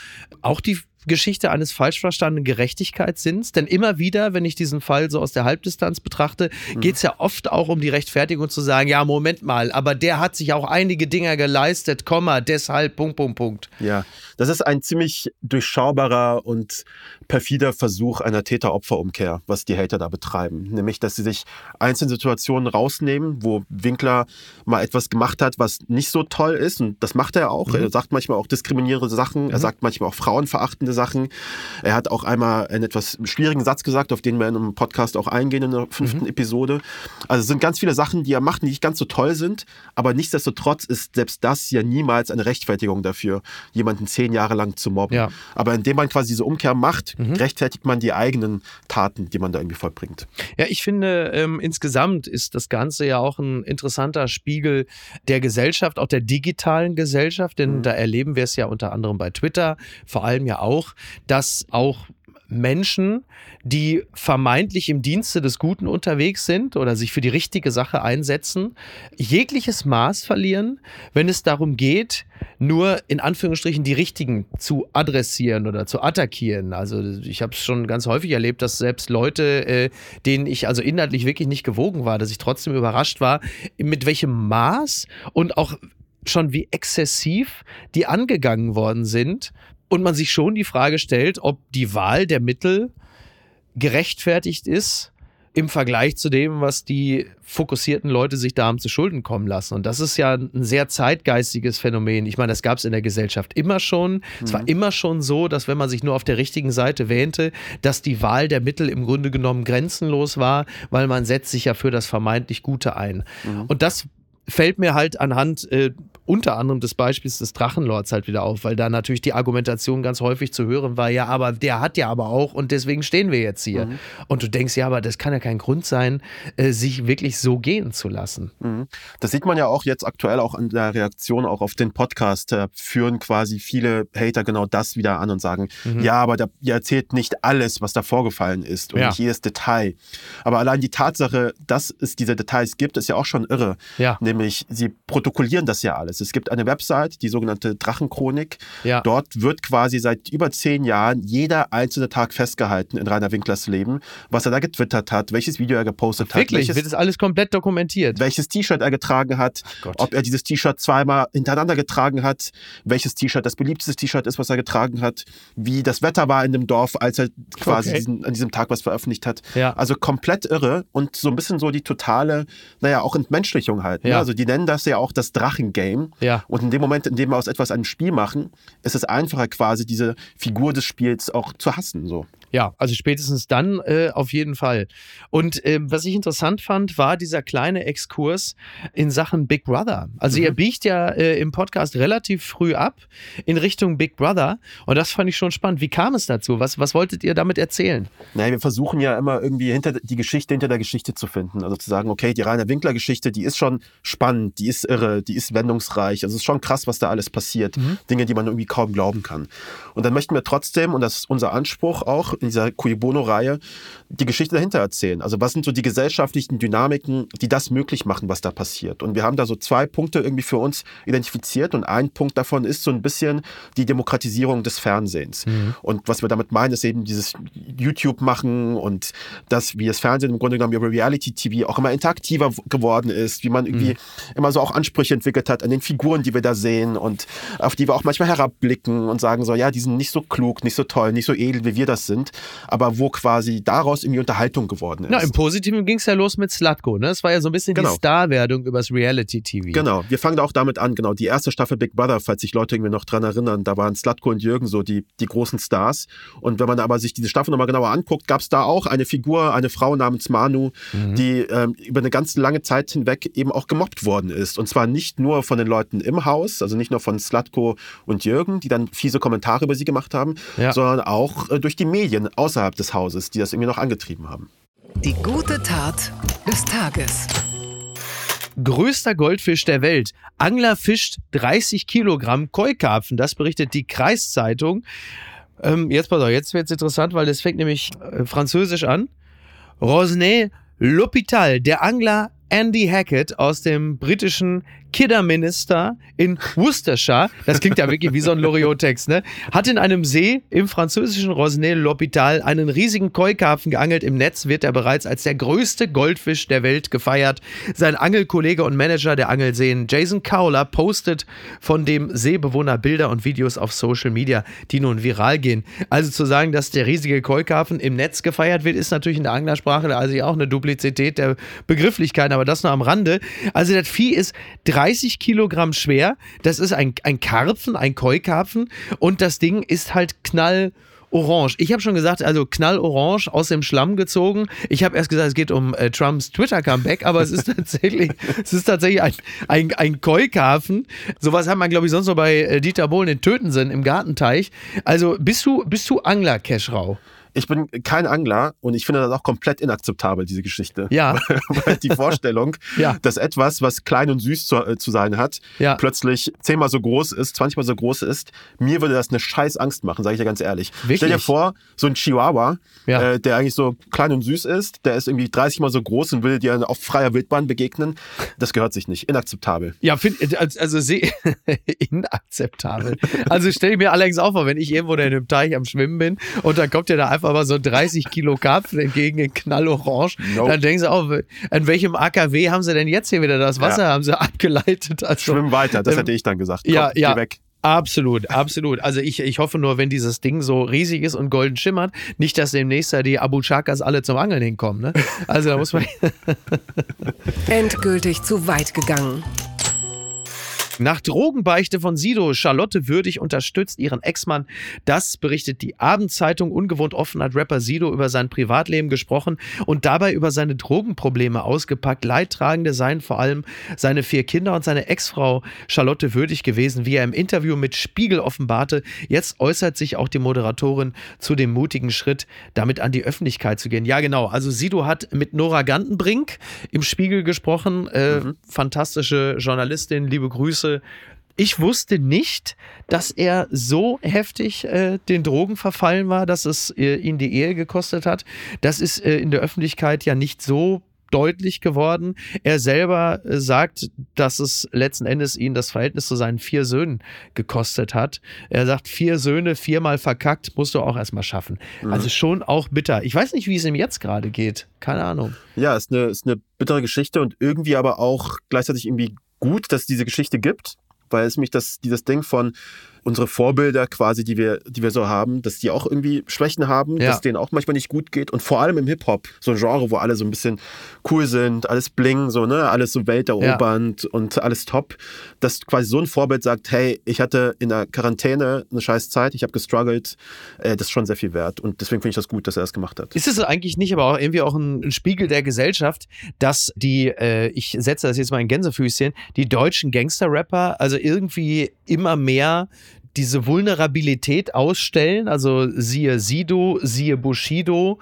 auch die Geschichte eines falsch verstandenen Gerechtigkeitssinns. Denn immer wieder, wenn ich diesen Fall so aus der Halbdistanz betrachte, mhm. geht es ja oft auch um die Rechtfertigung zu sagen, ja, Moment mal, aber der hat sich auch einige Dinge geleistet, Komma, deshalb, Punkt, Punkt, Punkt. Ja, das ist ein ziemlich durchschaubarer und perfider Versuch einer Täter-Opfer-Umkehr, was die Hater da betreiben. Nämlich, dass sie sich einzelne Situationen rausnehmen, wo Winkler mal etwas gemacht hat, was nicht so toll ist. Und das macht er auch. Mhm. Er sagt manchmal auch diskriminierende Sachen. Mhm. Er sagt manchmal auch frauenverachtende spannende Sachen. Er hat auch einmal einen etwas schwierigen Satz gesagt, auf den wir in einem Podcast auch eingehen in der fünften mhm. Episode. Also es sind ganz viele Sachen, die er macht, die nicht ganz so toll sind, aber nichtsdestotrotz ist selbst das ja niemals eine Rechtfertigung dafür, jemanden zehn Jahre lang zu mobben. Ja. Aber indem man quasi diese Umkehr macht, mhm. rechtfertigt man die eigenen Taten, die man da irgendwie vollbringt. Ja, ich finde, ähm, insgesamt ist das Ganze ja auch ein interessanter Spiegel der Gesellschaft, auch der digitalen Gesellschaft, denn mhm. da erleben wir es ja unter anderem bei Twitter, vor allem ja auch auch, dass auch Menschen, die vermeintlich im Dienste des Guten unterwegs sind oder sich für die richtige Sache einsetzen, jegliches Maß verlieren, wenn es darum geht, nur in Anführungsstrichen die Richtigen zu adressieren oder zu attackieren. Also ich habe es schon ganz häufig erlebt, dass selbst Leute, äh, denen ich also inhaltlich wirklich nicht gewogen war, dass ich trotzdem überrascht war, mit welchem Maß und auch schon wie exzessiv die angegangen worden sind, und man sich schon die Frage stellt, ob die Wahl der Mittel gerechtfertigt ist im Vergleich zu dem, was die fokussierten Leute sich da haben zu Schulden kommen lassen. Und das ist ja ein sehr zeitgeistiges Phänomen. Ich meine, das gab es in der Gesellschaft immer schon. Mhm. Es war mhm. immer schon so, dass wenn man sich nur auf der richtigen Seite wähnte, dass die Wahl der Mittel im Grunde genommen grenzenlos war, weil man setzt sich ja für das vermeintlich Gute ein. Mhm. Und das fällt mir halt anhand äh, unter anderem des Beispiels des Drachenlords halt wieder auf, weil da natürlich die Argumentation ganz häufig zu hören war, ja, aber der hat ja aber auch und deswegen stehen wir jetzt hier. Mhm. Und du denkst, ja, aber das kann ja kein Grund sein, äh, sich wirklich so gehen zu lassen. Mhm. Das sieht man ja auch jetzt aktuell auch an der Reaktion auch auf den Podcast, da führen quasi viele Hater genau das wieder an und sagen, mhm. ja, aber der, ihr erzählt nicht alles, was da vorgefallen ist und ja. nicht jedes Detail. Aber allein die Tatsache, dass es diese Details gibt, ist ja auch schon irre. Ja. Nämlich, sie protokollieren das ja alles alles. Es gibt eine Website, die sogenannte Drachenchronik. Ja. Dort wird quasi seit über zehn Jahren jeder einzelne Tag festgehalten in Rainer Winklers Leben, was er da getwittert hat, welches Video er gepostet hat, Wirklich, welches wird das alles komplett dokumentiert. welches T-Shirt er getragen hat, ob er dieses T-Shirt zweimal hintereinander getragen hat, welches T-Shirt das beliebteste T-Shirt ist, was er getragen hat, wie das Wetter war in dem Dorf, als er quasi Okay. diesen, an diesem Tag was veröffentlicht hat. Ja. Also komplett irre und so ein bisschen so die totale, naja, auch Entmenschlichung halt. Ne? Ja. Also die nennen das ja auch das Drachengame. Ja. Und in dem Moment, in dem wir aus etwas ein Spiel machen, ist es einfacher quasi diese Figur des Spiels auch zu hassen. So. Ja, also spätestens dann äh, auf jeden Fall. Und ähm, was ich interessant fand, war dieser kleine Exkurs in Sachen Big Brother. Also Mhm. ihr biegt ja äh, im Podcast relativ früh ab in Richtung Big Brother und das fand ich schon spannend. Wie kam es dazu? Was, was wolltet ihr damit erzählen? Naja, wir versuchen ja immer irgendwie hinter die Geschichte hinter der Geschichte zu finden. Also zu sagen, okay, die Rainer Winkler Geschichte, die ist schon spannend, die ist irre, die ist wendungsreich. Also es ist schon krass, was da alles passiert. Dinge, die man irgendwie kaum glauben kann. Und dann möchten wir trotzdem, und das ist unser Anspruch auch in dieser Cui Bono-Reihe, die Geschichte dahinter erzählen. Also was sind so die gesellschaftlichen Dynamiken, die das möglich machen, was da passiert. Und wir haben da so zwei Punkte irgendwie für uns identifiziert. Und ein Punkt davon ist so ein bisschen die Demokratisierung des Fernsehens. Und was wir damit meinen, ist eben dieses YouTube machen und das, wie das Fernsehen im Grunde genommen über Reality-TV auch immer interaktiver geworden ist, wie man irgendwie immer so auch Ansprüche entwickelt hat an den Figuren, die wir da sehen und auf die wir auch manchmal herabblicken und sagen so, ja, die sind nicht so klug, nicht so toll, nicht so edel, wie wir das sind, aber wo quasi daraus irgendwie Unterhaltung geworden ist. Na, im Positiven ging es ja los mit Slutko, ne? Es war ja so ein bisschen Genau. die Starwerdung übers Reality-TV. Genau, wir fangen da auch damit an. Genau, die erste Staffel Big Brother, falls sich Leute irgendwie noch dran erinnern, da waren Slatko und Jürgen so die, die großen Stars. Und wenn man aber sich diese Staffel nochmal genauer anguckt, gab es da auch eine Figur, eine Frau namens Manu, die ähm, über eine ganz lange Zeit hinweg eben auch gemobbt worden ist. Und zwar nicht nur von den Leuten im Haus, also nicht nur von Slatko und Jürgen, die dann fiese Kommentare über sie gemacht haben, Ja. sondern auch äh, durch die Medien außerhalb des Hauses, die das irgendwie noch angetrieben haben. Die gute Tat des Tages. Größter Goldfisch der Welt. Angler fischt 30 Kilogramm Keukarpfen. Das berichtet die Kreiszeitung. Ähm, jetzt pass auf, jetzt wird es interessant, weil das fängt nämlich äh, französisch an. Rosnay L'Hôpital, der Angler Andy Hackett aus dem britischen Kidderminster in Worcestershire, das klingt ja wirklich wie so ein Loriot-Text, ne? hat in einem See im französischen Rosnay-l'Hôpital einen riesigen Keukarpfen geangelt. Im Netz wird er bereits als der größte Goldfisch der Welt gefeiert. Sein Angelkollege und Manager der Angelseen, Jason Cowler, postet von dem Seebewohner Bilder und Videos auf Social Media, die nun viral gehen. Also zu sagen, dass der riesige Keukarpfen im Netz gefeiert wird, ist natürlich in der Anglersprache also auch eine Duplizität der Begrifflichkeiten, aber das nur am Rande. Also das Vieh ist 30 Kilogramm schwer. Das ist ein, ein Karpfen, ein Keukarpfen und das Ding ist halt knall. Orange. Ich habe schon gesagt, also knallorange aus dem Schlamm gezogen. Ich habe erst gesagt, es geht um äh, Trumps Twitter-Comeback, aber es ist <laughs> tatsächlich, es ist tatsächlich ein, ein, ein Keukarpfen. Sowas hat man, glaube ich, sonst noch bei äh, Dieter Bohlen in Tötensen im Gartenteich. Also bist du, bist du Angler, Keschrau? Ich bin kein Angler und ich finde das auch komplett inakzeptabel, diese Geschichte. Ja. <laughs> Weil die Vorstellung, <laughs> Ja. dass etwas, was klein und süß zu, äh, zu sein hat, Ja. plötzlich zehnmal so groß ist, 20 mal so groß ist, mir würde das eine scheiß Angst machen, sage ich dir ganz ehrlich. Wirklich? Stell dir vor, so ein Chihuahua, Ja. äh, der eigentlich so klein und süß ist, der ist irgendwie 30 mal so groß und will dir auf freier Wildbahn begegnen. Das gehört sich nicht. Inakzeptabel. Ja, find, also <laughs> inakzeptabel. Also stell ich mir allerdings auch vor, wenn ich irgendwo in einem Teich am Schwimmen bin und dann kommt dir da einfach mal so 30 Kilo Karpfen entgegen in knallorange, Nope. dann denkst du auch, an welchem AKW haben sie denn jetzt hier wieder das Wasser, haben sie abgeleitet? Also, Schwimm weiter, das ähm, hätte ich dann gesagt. ja, Komm, ja. Geh weg. Absolut, absolut. Also ich, ich hoffe nur, wenn dieses Ding so riesig ist und golden schimmert, nicht, dass demnächst da die Abu Chakas alle zum Angeln hinkommen. Ne? Also da muss man... <laughs> <laughs> Endgültig zu weit gegangen. Nach Drogenbeichte von Sido, Charlotte Würdig unterstützt ihren Ex-Mann. Das berichtet die Abendzeitung. Ungewohnt offen hat Rapper Sido über sein Privatleben gesprochen und dabei über seine Drogenprobleme ausgepackt. Leidtragende seien vor allem seine vier Kinder und seine Ex-Frau Charlotte Würdig gewesen, wie er im Interview mit Spiegel offenbarte. Jetzt äußert sich auch die Moderatorin zu dem mutigen Schritt, damit an die Öffentlichkeit zu gehen. Ja, genau. Also Sido hat mit Nora Gantenbrink im Spiegel gesprochen. Äh, Fantastische Journalistin, liebe Grüße. Ich wusste nicht, dass er so heftig äh, den Drogen verfallen war, dass es äh, ihn die Ehe gekostet hat. Das ist äh, in der Öffentlichkeit ja nicht so deutlich geworden. Er selber äh, sagt, dass es letzten Endes ihn das Verhältnis zu seinen vier Söhnen gekostet hat. Er sagt, vier Söhne, viermal verkackt, musst du auch erstmal schaffen. Mhm. Also schon auch bitter. Ich weiß nicht, wie es ihm jetzt gerade geht. Keine Ahnung. Ja, ist eine, ist eine bittere Geschichte und irgendwie aber auch gleichzeitig irgendwie gut, dass es diese Geschichte gibt, weil es mich das, dieses Ding von, unsere Vorbilder quasi, die wir, die wir so haben, dass die auch irgendwie Schwächen haben, ja. dass denen auch manchmal nicht gut geht. Und vor allem im Hip-Hop, so ein Genre, wo alle so ein bisschen cool sind, alles bling, so, ne, alles so welterobernd ja. und alles top, dass quasi so ein Vorbild sagt, hey, ich hatte in der Quarantäne eine scheiß Zeit, ich habe gestruggelt, äh, das ist schon sehr viel wert. Und deswegen finde ich das gut, dass er das gemacht hat. Ist es eigentlich nicht aber auch irgendwie auch ein, ein Spiegel der Gesellschaft, dass die, äh, ich setze das jetzt mal in Gänsefüßchen, die deutschen Gangster-Rapper also irgendwie immer mehr diese Vulnerabilität ausstellen, also siehe Sido, siehe Bushido,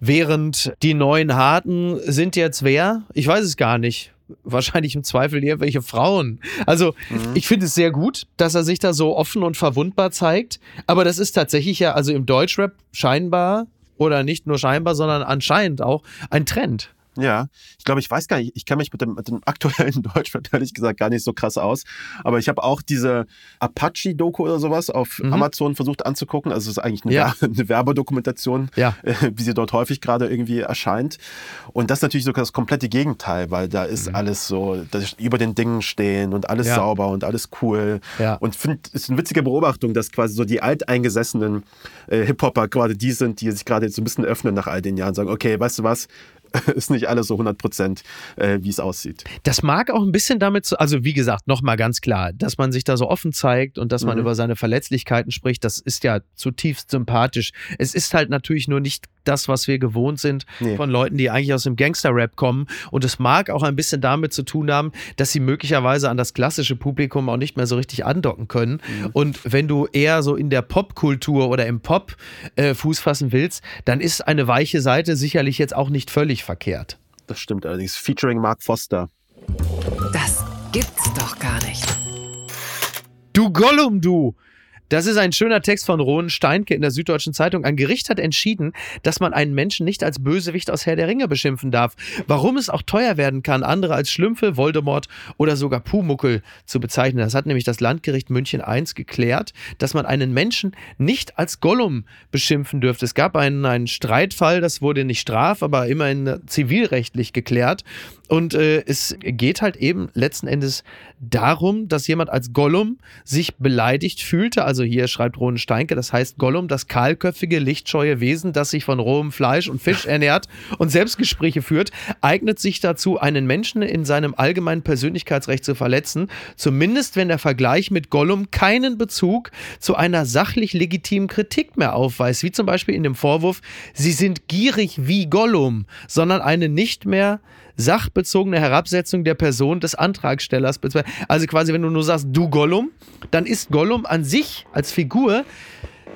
während die neuen Harten sind jetzt wer? Ich weiß es gar nicht. Wahrscheinlich im Zweifel irgendwelche Frauen. Also, mhm. ich finde es sehr gut, dass er sich da so offen und verwundbar zeigt. Aber das ist tatsächlich ja, also im Deutschrap scheinbar oder nicht nur scheinbar, sondern anscheinend auch ein Trend. Ja, ich glaube, ich weiß gar nicht, ich kenne mich mit dem, mit dem aktuellen <laughs> Deutschrap ehrlich gesagt gar nicht so krass aus. Aber ich habe auch diese Apache-Doku oder sowas auf mhm. Amazon versucht anzugucken. Also es ist eigentlich eine, ja. <laughs> eine Werbedokumentation, ja. äh, <laughs> wie sie dort häufig gerade irgendwie erscheint. Und das ist natürlich so das komplette Gegenteil, weil da ist mhm. alles so, dass über den Dingen stehen und alles ja. sauber und alles cool. Und finde, es ist eine witzige Beobachtung, dass quasi so die alteingesessenen äh, Hip-Hopper gerade die sind, die sich gerade jetzt so ein bisschen öffnen nach all den Jahren, sagen, okay, weißt du was, <laughs> ist nicht alles so 100 Prozent, äh, wie es aussieht. Das mag auch ein bisschen damit, zu, also wie gesagt, nochmal ganz klar, dass man sich da so offen zeigt und dass man mhm. über seine Verletzlichkeiten spricht, das ist ja zutiefst sympathisch. Es ist halt natürlich nur nicht das, was wir gewohnt sind nee. von Leuten, die eigentlich aus dem Gangster-Rap kommen. Und es mag auch ein bisschen damit zu tun haben, dass sie möglicherweise an das klassische Publikum auch nicht mehr so richtig andocken können. Mhm. Und wenn du eher so in der Popkultur oder im Pop äh, Fuß fassen willst, dann ist eine weiche Seite sicherlich jetzt auch nicht völlig verkehrt. Das stimmt allerdings. Featuring Mark Foster. Das gibt's doch gar nicht. Du Gollum, du! Das ist ein schöner Text von Ronen Steinke in der Süddeutschen Zeitung. Ein Gericht hat entschieden, dass man einen Menschen nicht als Bösewicht aus Herr der Ringe beschimpfen darf. Warum es auch teuer werden kann, andere als Schlümpfe, Voldemort oder sogar Pumuckel zu bezeichnen. Das hat nämlich das Landgericht München I geklärt, dass man einen Menschen nicht als Gollum beschimpfen dürfte. Es gab einen, einen Streitfall, das wurde nicht straf, aber immerhin zivilrechtlich geklärt. Und äh, es geht halt eben letzten Endes darum, dass jemand als Gollum sich beleidigt fühlte. Also hier schreibt Ronen Steinke, das heißt Gollum, das kahlköpfige, lichtscheue Wesen, das sich von rohem Fleisch und Fisch <laughs> ernährt und Selbstgespräche führt, eignet sich dazu, einen Menschen in seinem allgemeinen Persönlichkeitsrecht zu verletzen. Zumindest wenn der Vergleich mit Gollum keinen Bezug zu einer sachlich legitimen Kritik mehr aufweist, wie zum Beispiel in dem Vorwurf, sie sind gierig wie Gollum, sondern eine nicht mehr sachbezogene Herabsetzung der Person des Antragstellers. Also quasi, wenn du nur sagst, du Gollum, dann ist Gollum an sich als Figur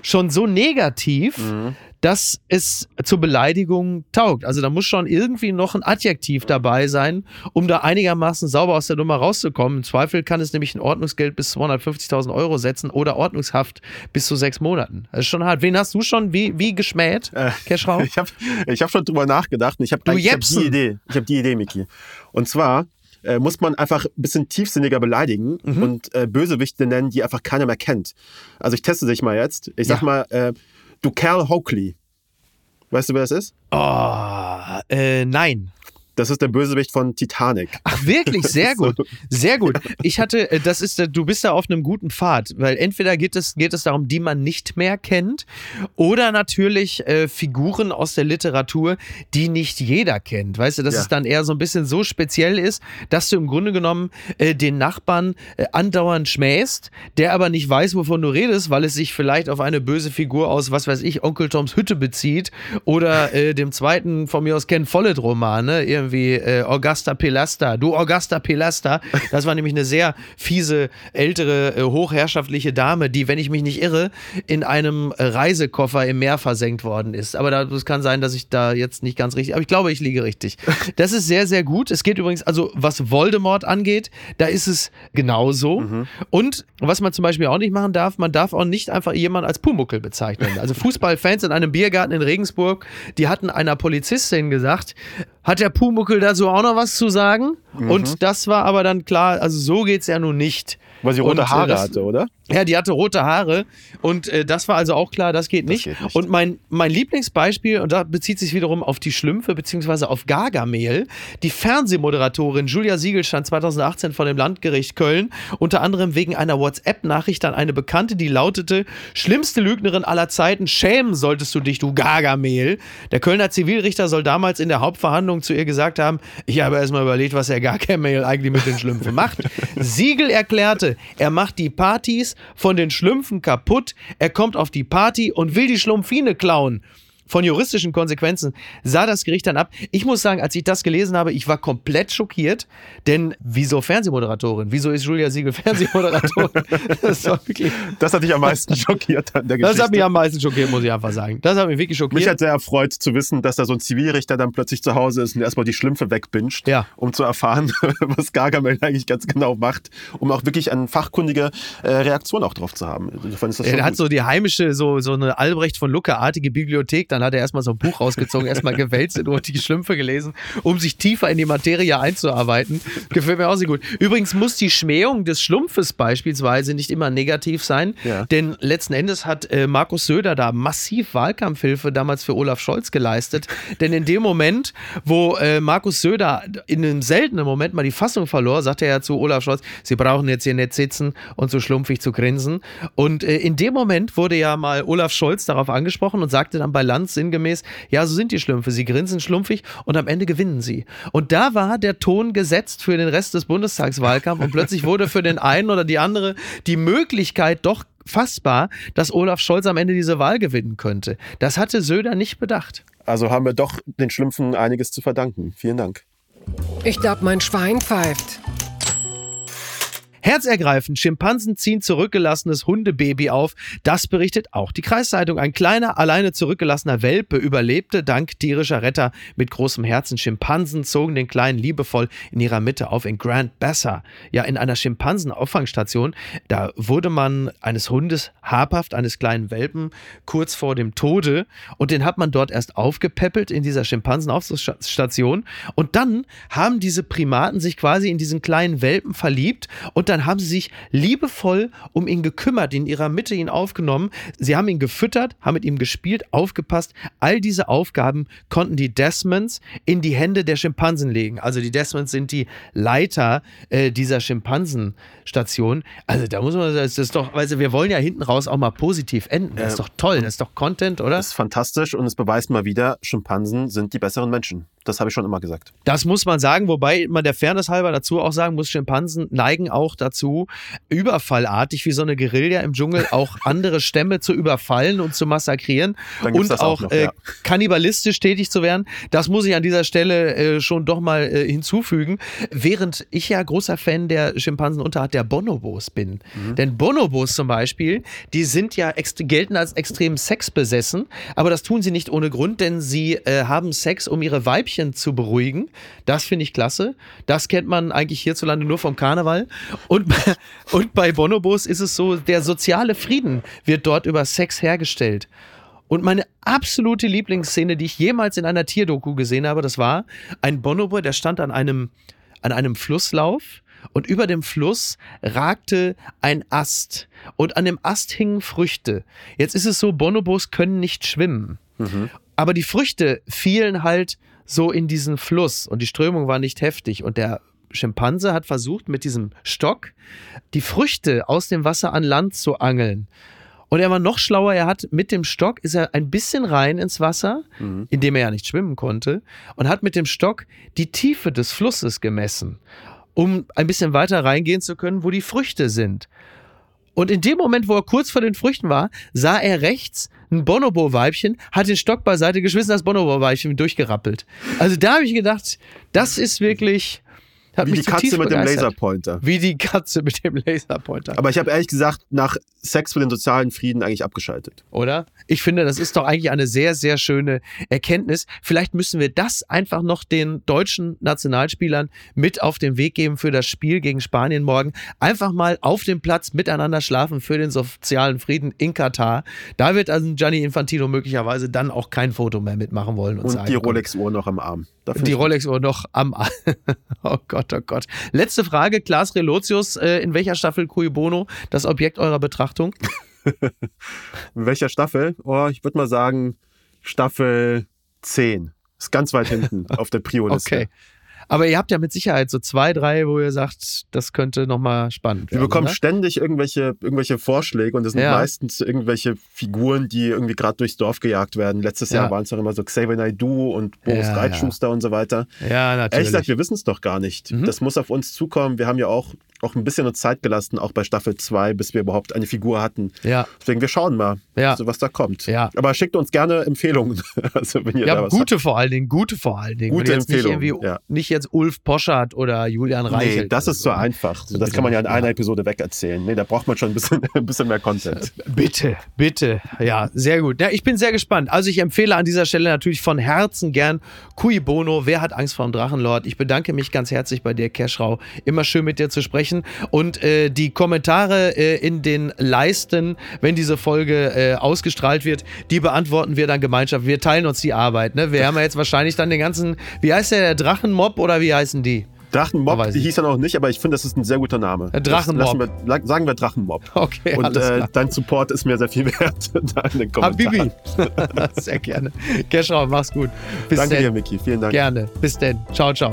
schon so negativ, mhm dass es zur Beleidigung taugt. Also da muss schon irgendwie noch ein Adjektiv dabei sein, um da einigermaßen sauber aus der Nummer rauszukommen. Im Zweifel kann es nämlich ein Ordnungsgeld bis 250.000 Euro setzen oder Ordnungshaft bis zu sechs Monaten. Das ist schon hart. Wen hast du schon wie, wie geschmäht, äh, Keschrau? <laughs> Ich habe ich hab schon drüber nachgedacht. Ich habe hab die Idee. Ich habe die Idee, Miki. Und zwar äh, muss man einfach ein bisschen tiefsinniger beleidigen mhm. und äh, Bösewichte nennen, die einfach keiner mehr kennt. Also ich teste dich mal jetzt. Ich sag ja. mal, äh, Du Cal Hoakley. Weißt du, wer das ist? Oh, äh, nein. Das ist der Bösewicht von Titanic. Ach, wirklich? <laughs> Sehr gut. Sehr gut. Ich hatte, äh, das ist, du bist da auf einem guten Pfad, weil entweder geht es, geht es darum, die man nicht mehr kennt, oder natürlich äh, Figuren aus der Literatur, die nicht jeder kennt. Weißt du, dass ja. es dann eher so ein bisschen so speziell ist, dass du im Grunde genommen äh, den Nachbarn äh, andauernd schmähst, der aber nicht weiß, wovon du redest, weil es sich vielleicht auf eine böse Figur aus, was weiß ich, Onkel Toms Hütte bezieht oder äh, dem zweiten von mir aus Ken Follett-Roman, ne? Irgendwie äh, Augusta Pilasta. Du Augusta Pilasta. Das war nämlich eine sehr fiese, ältere, äh, hochherrschaftliche Dame, die, wenn ich mich nicht irre, in einem Reisekoffer im Meer versenkt worden ist. Aber das kann sein, dass ich da jetzt nicht ganz richtig, aber ich glaube, ich liege richtig. Das ist sehr, sehr gut. Es geht übrigens, also was Voldemort angeht, da ist es genauso. Mhm. Und was man zum Beispiel auch nicht machen darf, man darf auch nicht einfach jemanden als Pumuckel bezeichnen. Also Fußballfans in einem Biergarten in Regensburg, die hatten einer Polizistin gesagt, hat der Pumuckel dazu auch noch was zu sagen. Mhm. Und das war aber dann klar, also so geht's ja nun nicht. Weil sie rote Haare hatte, oder? Ja, die hatte rote Haare und äh, das war also auch klar, das geht nicht. geht nicht. Und mein, mein Lieblingsbeispiel, und da bezieht sich wiederum auf die Schlümpfe beziehungsweise auf Gargamel, die Fernsehmoderatorin Julia Siegel stand 2018 vor dem Landgericht Köln, unter anderem wegen einer WhatsApp-Nachricht an eine Bekannte, die lautete, schlimmste Lügnerin aller Zeiten, schämen solltest du dich, du Gargamel. Der Kölner Zivilrichter soll damals in der Hauptverhandlung zu ihr gesagt haben, ich habe erst mal überlegt, was der Gargamel eigentlich mit den Schlümpfen macht. <laughs> Siegel erklärte, er macht die Partys von den Schlümpfen kaputt, er kommt auf die Party und will die Schlumpfine klauen. Von juristischen Konsequenzen sah das Gericht dann ab. Ich muss sagen, als ich das gelesen habe, ich war komplett schockiert, denn wieso Fernsehmoderatorin? Wieso ist Julia Siegel Fernsehmoderatorin? <laughs> Das wirklich, Das hat dich am meisten schockiert an der Geschichte. das hat mich am meisten schockiert, muss ich einfach sagen. Das hat mich wirklich schockiert. Mich hat sehr erfreut zu wissen, dass da so ein Zivilrichter dann plötzlich zu Hause ist und erstmal die Schlümpfe wegbinscht, Ja. um zu erfahren, <laughs> was Gargamel eigentlich ganz genau macht, um auch wirklich eine fachkundige äh, Reaktion auch drauf zu haben. Er hat so die heimische, so, so eine Albrecht von Lucke-artige Bibliothek. Dann hat er erstmal so ein Buch rausgezogen, erstmal gewälzt und die Schlümpfe gelesen, um sich tiefer in die Materie einzuarbeiten. Gefällt mir auch sehr gut. Übrigens muss die Schmähung des Schlumpfes beispielsweise nicht immer negativ sein, Ja. denn letzten Endes hat äh, Markus Söder da massiv Wahlkampfhilfe damals für Olaf Scholz geleistet. denn in dem Moment, wo äh, Markus Söder in einem seltenen Moment mal die Fassung verlor, sagte er ja zu Olaf Scholz, Sie brauchen jetzt hier nicht sitzen und so schlumpfig zu grinsen. Und äh, in dem Moment wurde ja mal Olaf Scholz darauf angesprochen und sagte dann bei Lanz sinngemäß, ja, so sind die Schlümpfe, sie grinsen schlumpfig und am Ende gewinnen sie. Und da war der Ton gesetzt für den Rest des Bundestagswahlkampfs und plötzlich wurde für den einen oder die andere die Möglichkeit doch fassbar, dass Olaf Scholz am Ende diese Wahl gewinnen könnte. Das hatte Söder nicht bedacht. Also haben wir doch den Schlümpfen einiges zu verdanken. Vielen Dank. Ich glaub, mein Schwein pfeift. Herzergreifend, Schimpansen ziehen zurückgelassenes Hundebaby auf. Das berichtet auch die Kreiszeitung. Ein kleiner, alleine zurückgelassener Welpe überlebte dank tierischer Retter mit großem Herzen. Schimpansen zogen den Kleinen liebevoll in ihrer Mitte auf in Grand Bassa. Ja, in einer Schimpansenauffangstation. Da wurde man eines Hundes habhaft, eines kleinen Welpen, kurz vor dem Tode. Und den hat man dort erst aufgepäppelt in dieser Schimpansenaufstation. Und dann haben diese Primaten sich quasi in diesen kleinen Welpen verliebt und dann haben sie sich liebevoll um ihn gekümmert, in ihrer Mitte ihn aufgenommen. Sie haben ihn gefüttert, haben mit ihm gespielt, aufgepasst. All diese Aufgaben konnten die Desmonds in die Hände der Schimpansen legen. Also die Desmonds sind die Leiter äh, dieser Schimpansenstation. Also da muss man, das ist doch, also wir wollen ja hinten raus auch mal positiv enden. Das ist doch toll, das ist doch Content, oder? Das ist fantastisch und es beweist mal wieder, Schimpansen sind die besseren Menschen. Das habe ich schon immer gesagt. Das muss man sagen, wobei man der Fairness halber dazu auch sagen muss, Schimpansen neigen auch dazu, überfallartig wie so eine Guerilla im Dschungel <laughs> auch andere Stämme zu überfallen und zu massakrieren und auch auch, noch, äh, ja. kannibalistisch tätig zu werden. Das muss ich an dieser Stelle äh, schon doch mal äh, hinzufügen, während ich ja großer Fan der Schimpansenunterart der Bonobos bin. Mhm. Denn Bonobos zum Beispiel, die sind ja gelten als extrem sexbesessen, aber das tun sie nicht ohne Grund, denn sie äh, haben Sex, um ihre Weibchen zu beruhigen. Das finde ich klasse. Das kennt man eigentlich hierzulande nur vom Karneval. Und, <laughs> und bei Bonobos ist es so, der soziale Frieden wird dort über Sex hergestellt. Und meine absolute Lieblingsszene, die ich jemals in einer Tierdoku gesehen habe, das war ein Bonobo, der stand an einem, an einem Flusslauf und über dem Fluss ragte ein Ast und an dem Ast hingen Früchte. Jetzt ist es so, Bonobos können nicht schwimmen. Aber die Früchte fielen halt so in diesen Fluss und die Strömung war nicht heftig und der Schimpanse hat versucht, mit diesem Stock die Früchte aus dem Wasser an Land zu angeln. Und er war noch schlauer, er hat mit dem Stock, ist er ein bisschen rein ins Wasser, in dem er ja nicht schwimmen konnte, und hat mit dem Stock die Tiefe des Flusses gemessen, um ein bisschen weiter reingehen zu können, wo die Früchte sind. Und in dem Moment, wo er kurz vor den Früchten war, sah er rechts ein Bonobo-Weibchen, hat den Stock beiseite geschmissen, das Bonobo-Weibchen durchgerappelt. Also da habe ich gedacht, das ist wirklich, Hat Wie die Katze mit dem begeistert. Laserpointer. Wie die Katze mit dem Laserpointer. Aber ich habe ehrlich gesagt nach Sex für den sozialen Frieden eigentlich abgeschaltet. oder? Ich finde, das ist doch eigentlich eine sehr, sehr schöne Erkenntnis. Vielleicht müssen wir das einfach noch den deutschen Nationalspielern mit auf den Weg geben für das Spiel gegen Spanien morgen. Einfach mal auf dem Platz miteinander schlafen für den sozialen Frieden in Katar. Da wird also Gianni Infantino möglicherweise dann auch kein Foto mehr mitmachen wollen. Und, Und sagen, die Rolex-Uhr noch am Arm. Die Rolex-Uhr noch am. <laughs> oh Gott, oh Gott. Letzte Frage: Klaas Relotius, äh, in welcher Staffel Cui Bono das Objekt eurer Betrachtung? In welcher Staffel? Oh, ich würde mal sagen Staffel 10. Ist ganz weit hinten <laughs> auf der Prio-Liste. Okay. Aber ihr habt ja mit Sicherheit so zwei, drei, wo ihr sagt, das könnte nochmal spannend Wir werden. bekommen oder? ständig irgendwelche, irgendwelche Vorschläge und das sind Ja. meistens irgendwelche Figuren, die irgendwie gerade durchs Dorf gejagt werden. Letztes Ja. Jahr waren es doch immer so Xavier Naidoo und Boris Ja, Reitschuster und so weiter. Ja, Ehrlich natürlich. gesagt, wir wissen es doch gar nicht. Mhm. Das muss auf uns zukommen. Wir haben ja auch, auch ein bisschen uns Zeit gelassen, auch bei Staffel 2, bis wir überhaupt eine Figur hatten. ja, Deswegen, wir schauen mal, Ja. also, was da kommt. Ja. Aber schickt uns gerne Empfehlungen. <laughs> also, wenn ihr da ja was gute vor allen Dingen, gute vor allen Dingen. Gute jetzt nicht ja. nicht jetzt Ulf Poschardt oder Julian habt. Reichelt. Nee, das ist zu so. einfach. So das kann man ja in einer. Episode wegerzählen. Nee, da braucht man schon ein bisschen, <laughs> ein bisschen mehr Content. Bitte, bitte. Ja, sehr gut. Ja, ich bin sehr gespannt. Also ich empfehle an dieser Stelle natürlich von Herzen gern Cui Bono. Wer hat Angst vor dem Drachenlord? Ich bedanke mich ganz herzlich bei dir, Keschrau. Immer schön mit dir zu sprechen. Und äh, die Kommentare äh, in den Leisten, wenn diese Folge äh, ausgestrahlt wird, die beantworten wir dann gemeinschaftlich. Wir teilen uns die Arbeit. Ne? Wir haben ja jetzt wahrscheinlich dann den ganzen, wie heißt der, der Drachenmob oder wie heißen die? Drachenmob, die ich. hieß er noch nicht, aber ich finde, das ist ein sehr guter Name. Äh, Drachenmob. Wir, sagen wir Drachenmob. Okay, Und äh, dein Support ist mir sehr viel <laughs> wert Kommentaren. Habibi. <laughs> sehr gerne. Keschrau, mach's gut. Bis Danke dann. dir, Miki. Vielen Dank. Gerne. Bis denn. Ciao, ciao.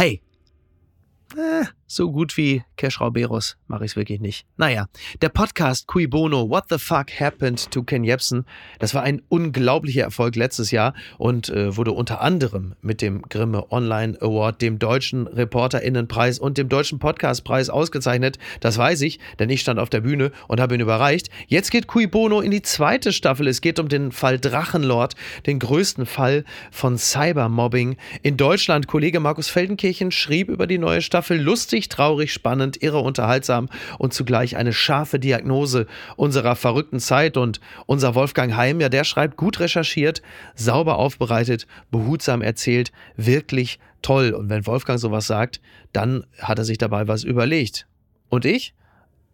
Hey. Äh, so gut wie Keschrau Beros mache ich es wirklich nicht. Naja, der Podcast Cui Bono, What the Fuck Happened to Ken Jebsen, das war ein unglaublicher Erfolg letztes Jahr und äh, wurde unter anderem mit dem Grimme Online Award, dem Deutschen ReporterInnenpreis und dem Deutschen Podcastpreis ausgezeichnet. Das weiß ich, denn ich stand auf der Bühne und habe ihn überreicht. Jetzt geht Cui Bono in die zweite Staffel. Es geht um den Fall Drachenlord, den größten Fall von Cybermobbing in Deutschland. Kollege Markus Feldenkirchen schrieb über die neue Staffel lustig, traurig, spannend, irre, unterhaltsam und zugleich eine scharfe Diagnose unserer verrückten Zeit. Und unser Wolfgang Heim, ja, der schreibt gut recherchiert, sauber aufbereitet, behutsam erzählt, wirklich toll. Und wenn Wolfgang sowas sagt, dann hat er sich dabei was überlegt. Und ich?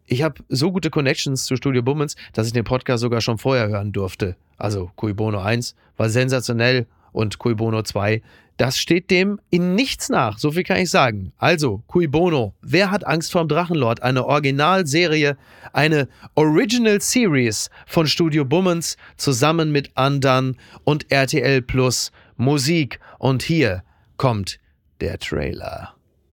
Ich habe so gute Connections zu Studio Bummens, dass ich den Podcast sogar schon vorher hören durfte. Also Cui Bono 1 war sensationell und Cui Bono 2, das steht dem in nichts nach, so viel kann ich sagen. Also, Cui Bono, wer hat Angst vorm Drachenlord? Eine Originalserie, eine Original Series von Studio Bummens zusammen mit Andan und RTL Plus Musik. Und hier kommt der Trailer.